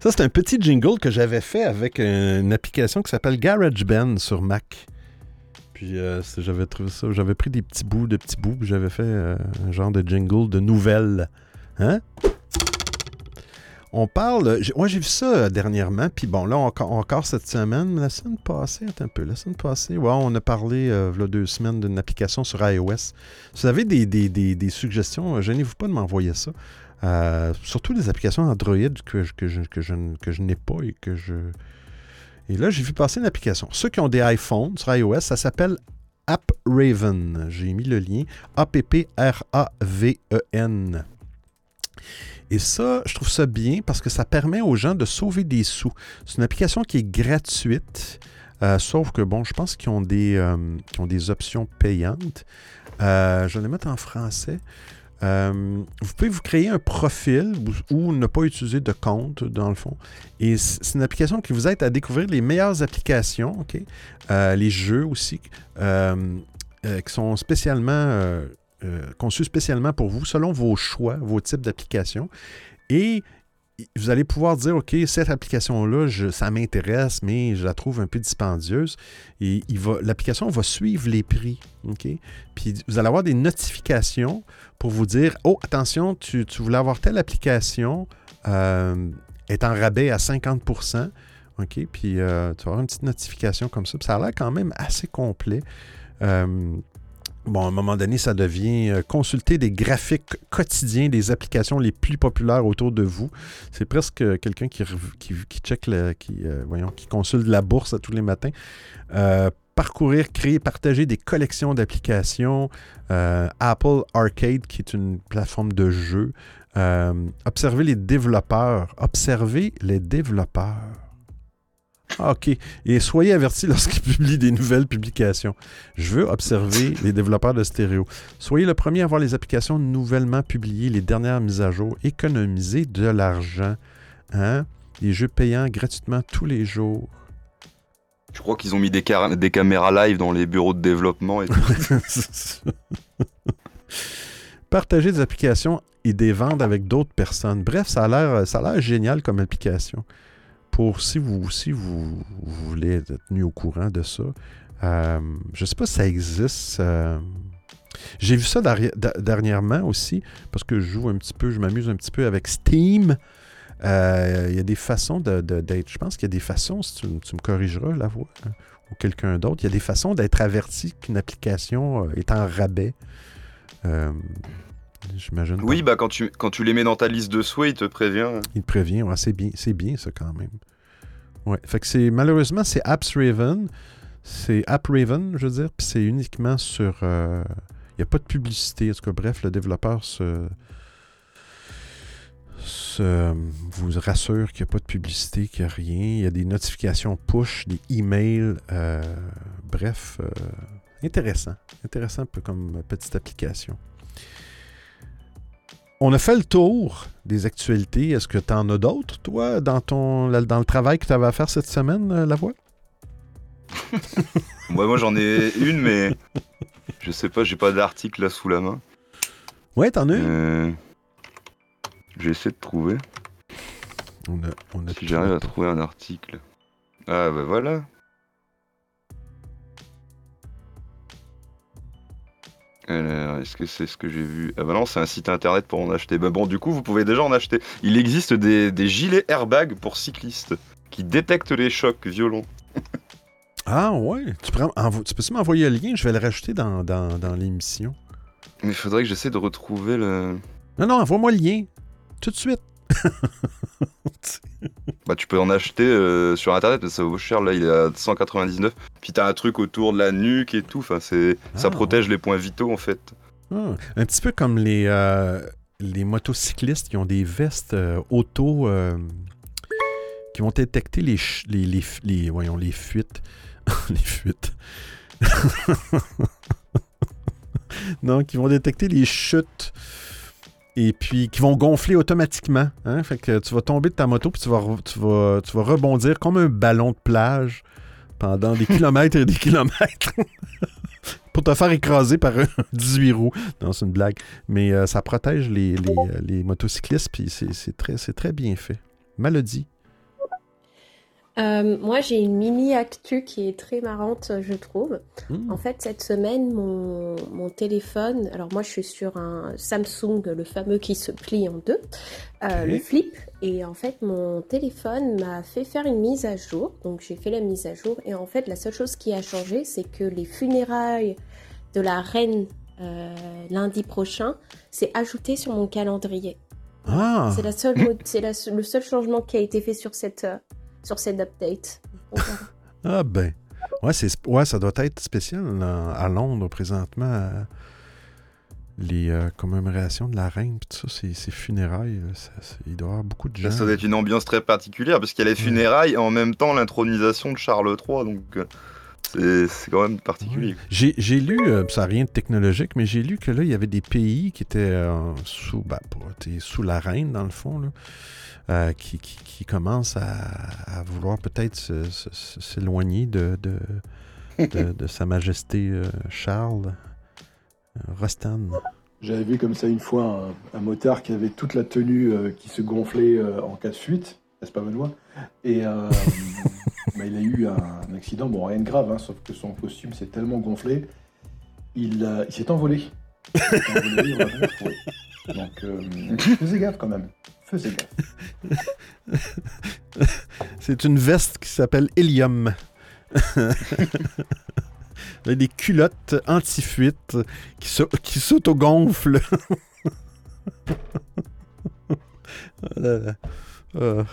Ça, c'est un petit jingle que j'avais fait avec une application qui s'appelle GarageBand sur Mac. Puis euh, j'avais trouvé ça, j'avais pris des petits bouts de petits bouts, puis j'avais fait euh, un genre de jingle de nouvelles. Hein? On parle. Moi, j'ai vu ça euh, dernièrement. Puis bon, là, encore, cette semaine. La semaine passée, un peu. La semaine passée, on a parlé, euh, a deux semaines, d'une application sur iOS. Si vous avez des, des- des- suggestions, euh, gênez-vous pas de m'envoyer ça. Euh, surtout des applications Android que, je- que je, n'ai pas et que je. Et là, j'ai vu passer une application. Ceux qui ont des iPhones sur iOS, ça s'appelle App Raven. J'ai mis le lien. A-P-P-R-A-V-E-N. Et ça, je trouve ça bien parce que ça permet aux gens de sauver des sous. C'est une application qui est gratuite, euh, sauf que, bon, je pense qu'ils ont, des, euh, ont des options payantes. Euh, je vais les mettre en français. Vous pouvez vous créer un profil ou, ne pas utiliser de compte, dans le fond. Et c'est une application qui vous aide à découvrir les meilleures applications, OK? Euh, les jeux aussi, qui sont spécialement euh, conçus spécialement pour vous, selon vos choix, vos types d'applications. Et vous allez pouvoir dire, OK, cette application-là, ça m'intéresse, mais je la trouve un peu dispendieuse. Et l'application va suivre les prix. OK? Puis vous allez avoir des notifications pour vous dire, oh, attention, tu, voulais avoir telle application, euh, est en rabais à 50 OK? Puis euh, tu vas avoir une petite notification comme ça. Ça a l'air quand même assez complet. Euh, Bon, à un moment donné, ça devient euh, consulter des graphiques quotidiens des applications les plus populaires autour de vous. C'est presque quelqu'un qui, check qui, euh, voyons, consulte la bourse tous les matins. Euh, parcourir, créer, partager des collections d'applications. Apple Arcade, qui est une plateforme de jeu. Observer les développeurs. Observer les développeurs. Ah, OK. Et soyez avertis lorsqu'ils publient des nouvelles publications. Je veux observer les développeurs de stéréo. Soyez le premier à voir les applications nouvellement publiées, les dernières mises à jour. Économisez de l'argent. Hein? Les jeux payants gratuitement tous les jours. Je crois qu'ils ont mis des, caméras live dans les bureaux de développement et tout. Partager des applications et des ventes avec d'autres personnes. Bref, ça a l'air, ça a l'air génial comme application. Pour si vous, si vous, voulez être tenu au courant de ça. Euh, je ne sais pas si ça existe. euh, J'ai vu ça dernièrement aussi, parce que je joue un petit peu, je m'amuse un petit peu avec Steam. Euh, Il y a des façons de- de- d'être. Je pense qu'il y a des façons, si tu, me corrigeras la voix, hein, ou quelqu'un d'autre, il y a des façons d'être averti qu'une application est en rabais. Euh, J'imagine. Oui, bah quand tu, quand tu les mets dans ta liste de souhaits, il te prévient. Il te prévient, ouais, c'est bien, c'est bien ça quand même. Ouais, fait que c'est malheureusement c'est Apps Raven, c'est App Raven, je veux dire, puis c'est uniquement sur euh, il n'y a pas de publicité, en tout cas bref, le développeur se, se vous rassure qu'il n'y a pas de publicité, qu'il n'y a rien, il y a des notifications push, des emails, euh, bref, euh, intéressant, intéressant un peu comme petite application. On a fait le tour des actualités. Est-ce que tu en as d'autres, toi, dans, ton, dans le travail que tu avais à faire cette semaine, euh, la voix? Moi, moi j'en ai une, mais je sais pas, j'ai pas d'article là sous la main. Ouais, t'en as une? Euh, J'essaie de trouver. On a, on a Si j'arrive à trouver un article. Ah bah voilà. Alors, est-ce que c'est ce que j'ai vu? Ah bah non, c'est un site internet pour en acheter. Bah bon, du coup, vous pouvez déjà en acheter. Il existe des, des gilets airbag pour cyclistes qui détectent les chocs violents. Ah ouais? Tu, prends, envo- tu m'envoyer le lien? Je vais le rajouter dans, dans, dans l'émission. Mais il faudrait que j'essaie de retrouver le... Non, non, envoie-moi le lien. Tout de suite. Bah tu peux en acheter euh, sur internet, mais ça vaut cher, là il est à 199. Puis t'as un truc autour de la nuque et tout, enfin c'est... ça Ah, protège les points vitaux en fait. Ah, un petit peu comme les, euh, les motocyclistes qui ont des vestes euh, auto qui vont détecter les, ch- les, les, les- voyons, les fuites. les fuites. non, qui vont détecter les chutes et puis qui vont gonfler automatiquement. Hein? Fait que tu vas tomber de ta moto puis tu vas, tu vas, tu vas rebondir comme un ballon de plage pendant des kilomètres et des kilomètres pour te faire écraser par un 18 roues. Non, c'est une blague. Mais euh, ça protège les, les, euh, les motocyclistes, puis c'est très, très bien fait. Maladie. Euh, moi, j'ai une mini actu qui est très marrante, je trouve. Hmm. En fait, cette semaine, mon, mon téléphone, alors moi, je suis sur un Samsung, le fameux qui se plie en deux, euh, le flip. Et en fait, mon téléphone m'a fait faire une mise à jour. Donc, j'ai fait la mise à jour. Et en fait, la seule chose qui a changé, c'est que les funérailles de la reine euh, lundi prochain, c'est ajouté sur mon calendrier. Ah, C'est la seule, c'est le seul changement qui a été fait sur cette, sur cette update. Ah ben. Ouais, c'est, ouais, ça doit être spécial là, à Londres présentement. euh, les euh, commémorations de la reine, tout ça, ces, ces funérailles, euh, ça- ça- il doit y avoir beaucoup de gens. Ça doit être une ambiance très particulière parce qu'il y a les funérailles et en même temps l'intronisation de Charles III, donc euh, c'est quand même particulier. J'ai, j'ai lu, euh, ça n'a rien de technologique, mais j'ai lu que là, il y avait des pays qui étaient euh, sous, pas- t'es sous la reine, dans le fond, là, euh, qui, qui, qui commencent à, à vouloir peut-être s'éloigner de, de, de, de Sa Majesté euh, Charles. Euh, Rostan. J'avais vu comme ça une fois un, un motard qui avait toute la tenue euh, qui se gonflait euh, en cas de fuite, n'est-ce pas Benoît? Et euh, bah, il a eu un, accident, bon rien de grave, hein, sauf que son costume s'est tellement gonflé, il, il s'est envolé. Il s'est envolé, on l'a jamais retrouvé. Donc euh, faisais gaffe quand même, faisais gaffe. C'est une veste qui s'appelle Helium. Avec des culottes anti-fuite qui, s'autogonflent. oh là là. Oh.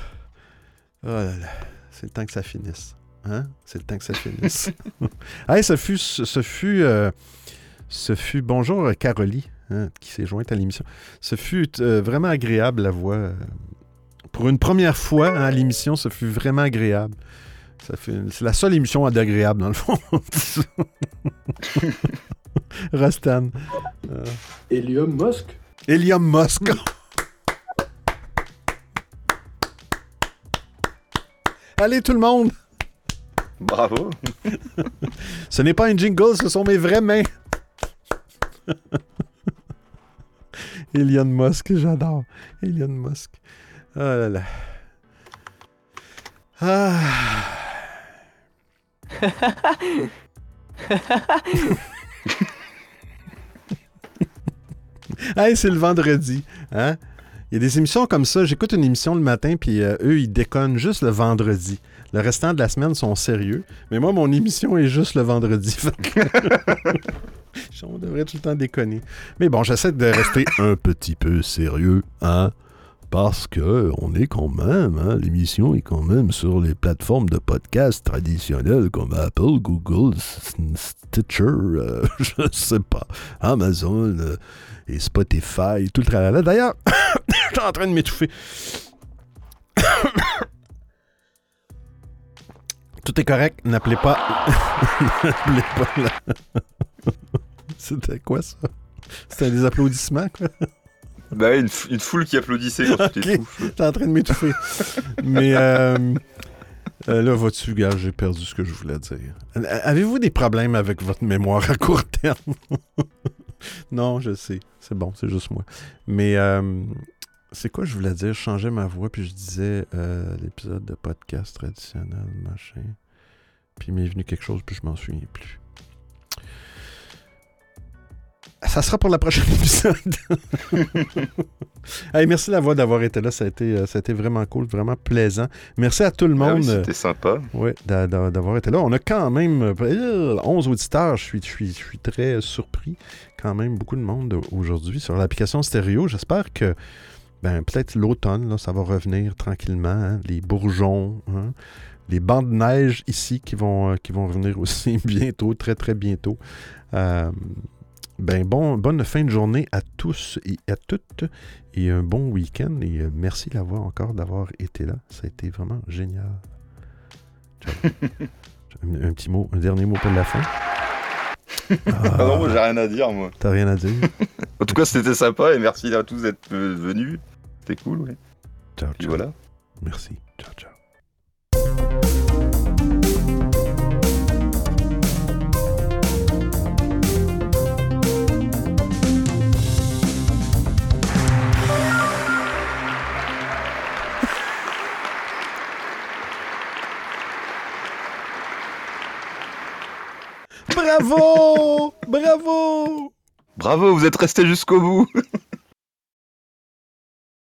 Oh là là. C'est le temps que ça finisse. Hein? C'est le temps que ça finisse. hey, ce fut, ce fut, euh, ce fut bonjour euh, Carolie, hein, qui s'est jointe à l'émission. Ce fut euh, vraiment agréable la voix. pour une première fois hein, à l'émission, ce fut vraiment agréable. C'est la seule émission d'agréable, dans le fond. Rostan. Euh, Musk Helium Musk. Allez, tout le monde! Bravo. Ce n'est pas un jingle, ce sont mes vraies mains. Elon Musk, j'adore. Elon Musk. Oh là là. Ah. hey, c'est le vendredi. Hein? Y a des émissions comme ça. J'écoute une émission le matin, puis euh, eux, ils déconnent juste le vendredi. Le restant de la semaine sont sérieux. Mais moi, mon émission est juste le vendredi. On devrait tout le temps déconner. Mais bon, j'essaie de rester un petit peu sérieux, hein? Parce que on est quand même, hein, l'émission est quand même sur les plateformes de podcast traditionnelles comme Apple, Google, Stitcher, euh, je sais pas, Amazon euh, et Spotify, tout le tralala. D'ailleurs, suis en train de m'étouffer. Tout est correct, n'appelez pas. n'appelez pas la- C'était quoi ça? C'était des applaudissements, quoi? Bah, une, foule qui applaudissait quand tu t'étouffes. En train de m'étouffer. Mais euh, euh, là, vois-tu, gars, j'ai perdu ce que je voulais dire. Avez-vous des problèmes avec votre mémoire à court terme? non, je sais. C'est bon, c'est juste moi. Mais euh, c'est quoi je voulais dire? Je changeais ma voix, puis je disais euh, l'épisode de podcast traditionnel, machin. Puis il m'est venu quelque chose, puis je m'en souviens plus. Ça sera pour la prochaine épisode. Hey, merci la voix d'avoir été là. Ça a été, euh, ça a été vraiment cool, vraiment plaisant. Merci à tout le Ah oui, monde. euh, C'était sympa. D'a- d'avoir été là. On a quand même euh, 11 auditeurs. Je suis, je, suis, je suis très surpris. Quand même, beaucoup de monde aujourd'hui sur l'application stéréo. J'espère que ben, peut-être l'automne, là, ça va revenir tranquillement. hein. Les bourgeons, hein. les bancs de neige ici qui vont, euh, qui vont revenir aussi bientôt, très très bientôt. Euh, ben bon, bonne fin de journée à tous et à toutes et un bon week-end. Et euh, merci la voix encore d'avoir été là. Ça a été vraiment génial. Un, un petit mot, un dernier mot pour la fin. Ah non, moi j'ai rien à dire, moi. T'as rien à dire? En tout cas, c'était sympa et merci à tous d'être euh, venus. C'était cool, oui. Ciao, ciao. voilà. Merci. Ciao, ciao. Bravo Bravo Bravo, vous êtes resté jusqu'au bout.